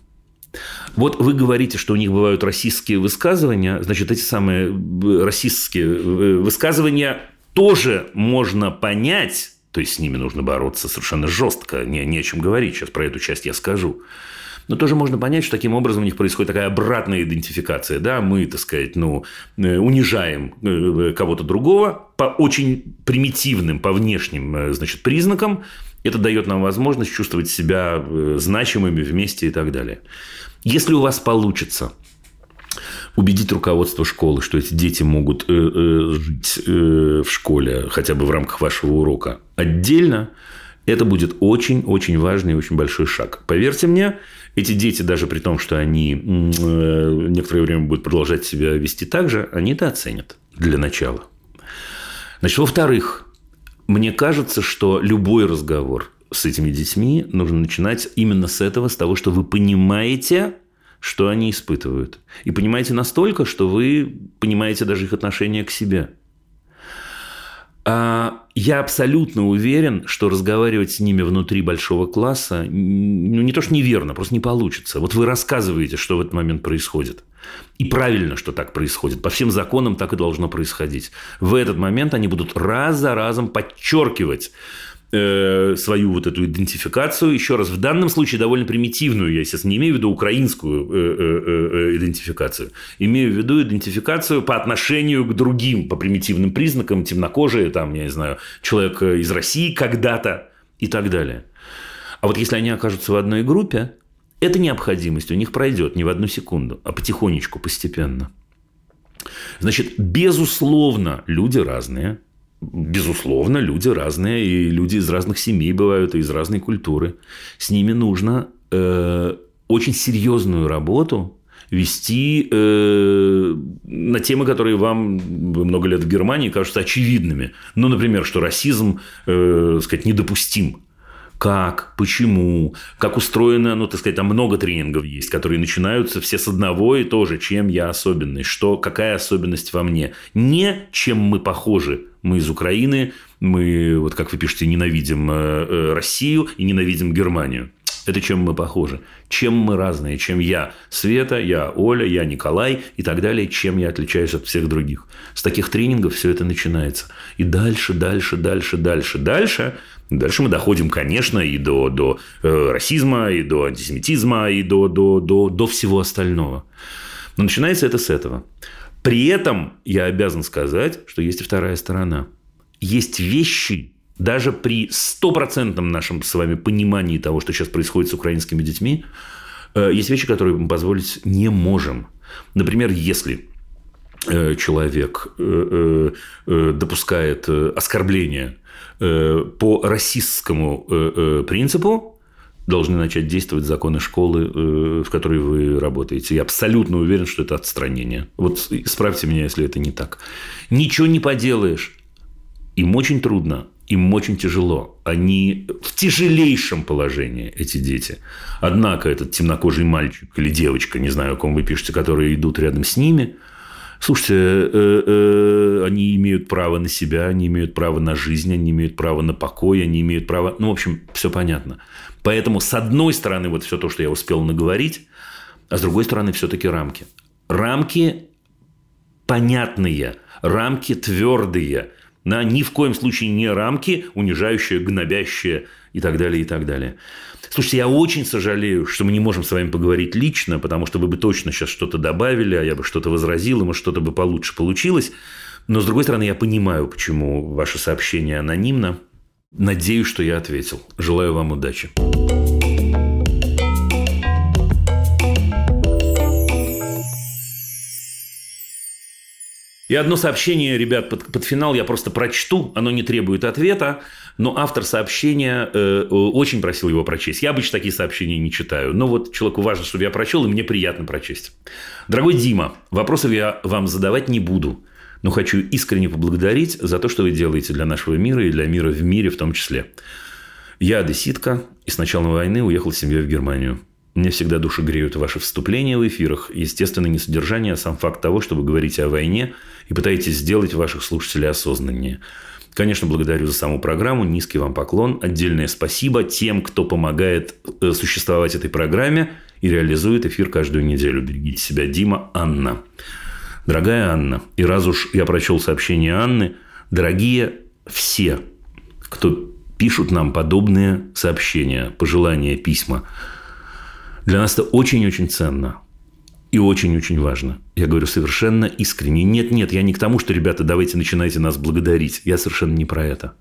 Вот вы говорите, что у них бывают расистские высказывания, значит, эти самые э, расистские э, высказывания тоже можно понять, то есть с ними нужно бороться совершенно жестко, не, не о чем говорить, сейчас про эту часть я скажу. Но тоже можно понять, что таким образом у них происходит такая обратная идентификация. Да? Мы, так сказать, ну, э, унижаем кого-то другого по очень примитивным, по внешним значит, признакам. Это дает нам возможность чувствовать себя значимыми вместе и так далее. Если у вас получится убедить руководство школы, что эти дети могут э, э, жить э, в школе хотя бы в рамках вашего урока отдельно, это будет очень-очень важный и очень большой шаг. Поверьте мне, эти дети, даже при том, что они э, некоторое время будут продолжать себя вести так же, они это оценят для начала. Значит, во-вторых, мне кажется, что любой разговор с этими детьми нужно начинать именно с этого, с того, что вы понимаете, что они испытывают. И понимаете настолько, что вы понимаете даже их отношение к себе. А я абсолютно уверен, что разговаривать с ними внутри большого класса ну, не то, что неверно, просто не получится. Вот вы рассказываете, что в этот момент происходит. И правильно, что так происходит. По всем законам так и должно происходить. В этот момент они будут раз за разом подчеркивать Э, свою вот эту идентификацию, еще раз, в данном случае довольно примитивную, я, естественно, не имею в виду украинскую э, э, идентификацию, имею в виду идентификацию по отношению к другим, по примитивным признакам, темнокожие, там, я не знаю, человек из России когда-то и так далее. А вот если они окажутся в одной группе, эта необходимость у них пройдет не в одну секунду, а потихонечку, постепенно. Значит, безусловно, люди разные, безусловно, люди разные, и люди из разных семей бывают, и из разной культуры. С ними нужно э, очень серьезную работу вести э, на темы, которые вам много лет в Германии кажутся очевидными. Ну, например, что расизм, э, сказать, недопустим как, почему, как устроено, ну, так сказать, там много тренингов есть, которые начинаются все с одного и тоже, чем я особенный, что, какая особенность во мне. Не чем мы похожи. Мы из Украины, мы, вот как вы пишете, ненавидим э, э, Россию и ненавидим Германию. Это чем мы похожи. Чем мы разные. Чем я Света, я Оля, я Николай и так далее. Чем я отличаюсь от всех других. С таких тренингов все это начинается. И дальше, дальше, дальше, дальше, дальше – Дальше мы доходим, конечно, и до, до э, расизма, и до антисемитизма, и до, до, до, до всего остального. Но начинается это с этого. При этом я обязан сказать, что есть и вторая сторона. Есть вещи, даже при стопроцентном нашем с вами понимании того, что сейчас происходит с украинскими детьми, э, есть вещи, которые мы позволить не можем. Например, если э, человек э, допускает оскорбление по расистскому принципу должны начать действовать законы школы, в которой вы работаете. Я абсолютно уверен, что это отстранение. Вот справьте меня, если это не так. Ничего не поделаешь. Им очень трудно, им очень тяжело. Они в тяжелейшем положении, эти дети. Однако этот темнокожий мальчик или девочка, не знаю, о ком вы пишете, которые идут рядом с ними – Слушайте, э, э, они имеют право на себя, они имеют право на жизнь, они имеют право на покой, они имеют право... Ну, в общем, все понятно. Поэтому, с одной стороны, вот все то, что я успел наговорить, а с другой стороны, все-таки рамки. Рамки понятные, рамки твердые. На ни в коем случае не рамки, унижающие, гнобящие и так далее, и так далее. Слушайте, я очень сожалею, что мы не можем с вами поговорить лично, потому что вы бы точно сейчас что-то добавили, а я бы что-то возразил, и может, что-то бы получше получилось. Но, с другой стороны, я понимаю, почему ваше сообщение анонимно. Надеюсь, что я ответил. Желаю вам удачи. И одно сообщение, ребят, под, под финал я просто прочту, оно не требует ответа, но автор сообщения э, очень просил его прочесть. Я обычно такие сообщения не читаю, но вот человеку важно, чтобы я прочел, и мне приятно прочесть. Дорогой Дима, вопросов я вам задавать не буду, но хочу искренне поблагодарить за то, что вы делаете для нашего мира и для мира в мире в том числе. Я одесситка, и с начала войны уехал с семьей в Германию. Мне всегда души греют ваши вступления в эфирах. Естественно, не содержание, а сам факт того, что вы говорите о войне и пытаетесь сделать ваших слушателей осознаннее. Конечно, благодарю за саму программу. Низкий вам поклон. Отдельное спасибо тем, кто помогает э, существовать этой программе и реализует эфир каждую неделю. Берегите себя. Дима, Анна. Дорогая Анна, и раз уж я прочел сообщение Анны, дорогие все, кто пишут нам подобные сообщения, пожелания, письма – для нас это очень-очень ценно. И очень-очень важно. Я говорю совершенно искренне. Нет, нет, я не к тому, что, ребята, давайте начинайте нас благодарить. Я совершенно не про это.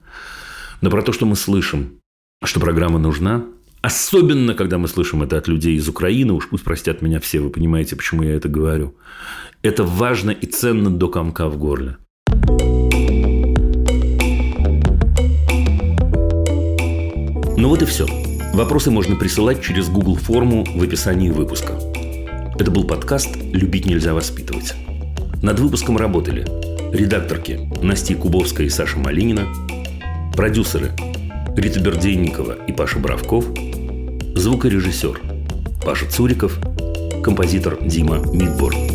Но про то, что мы слышим, что программа нужна, Особенно, когда мы слышим это от людей из Украины, уж пусть простят меня все, вы понимаете, почему я это говорю. Это важно и ценно до комка в горле. Ну вот и все. Вопросы можно присылать через Google форму в описании выпуска. Это был подкаст «Любить нельзя воспитывать». Над выпуском работали редакторки Настя Кубовская и Саша Малинина, продюсеры Рита Бердейникова и Паша Бравков, звукорежиссер Паша Цуриков, композитор Дима Мидборн.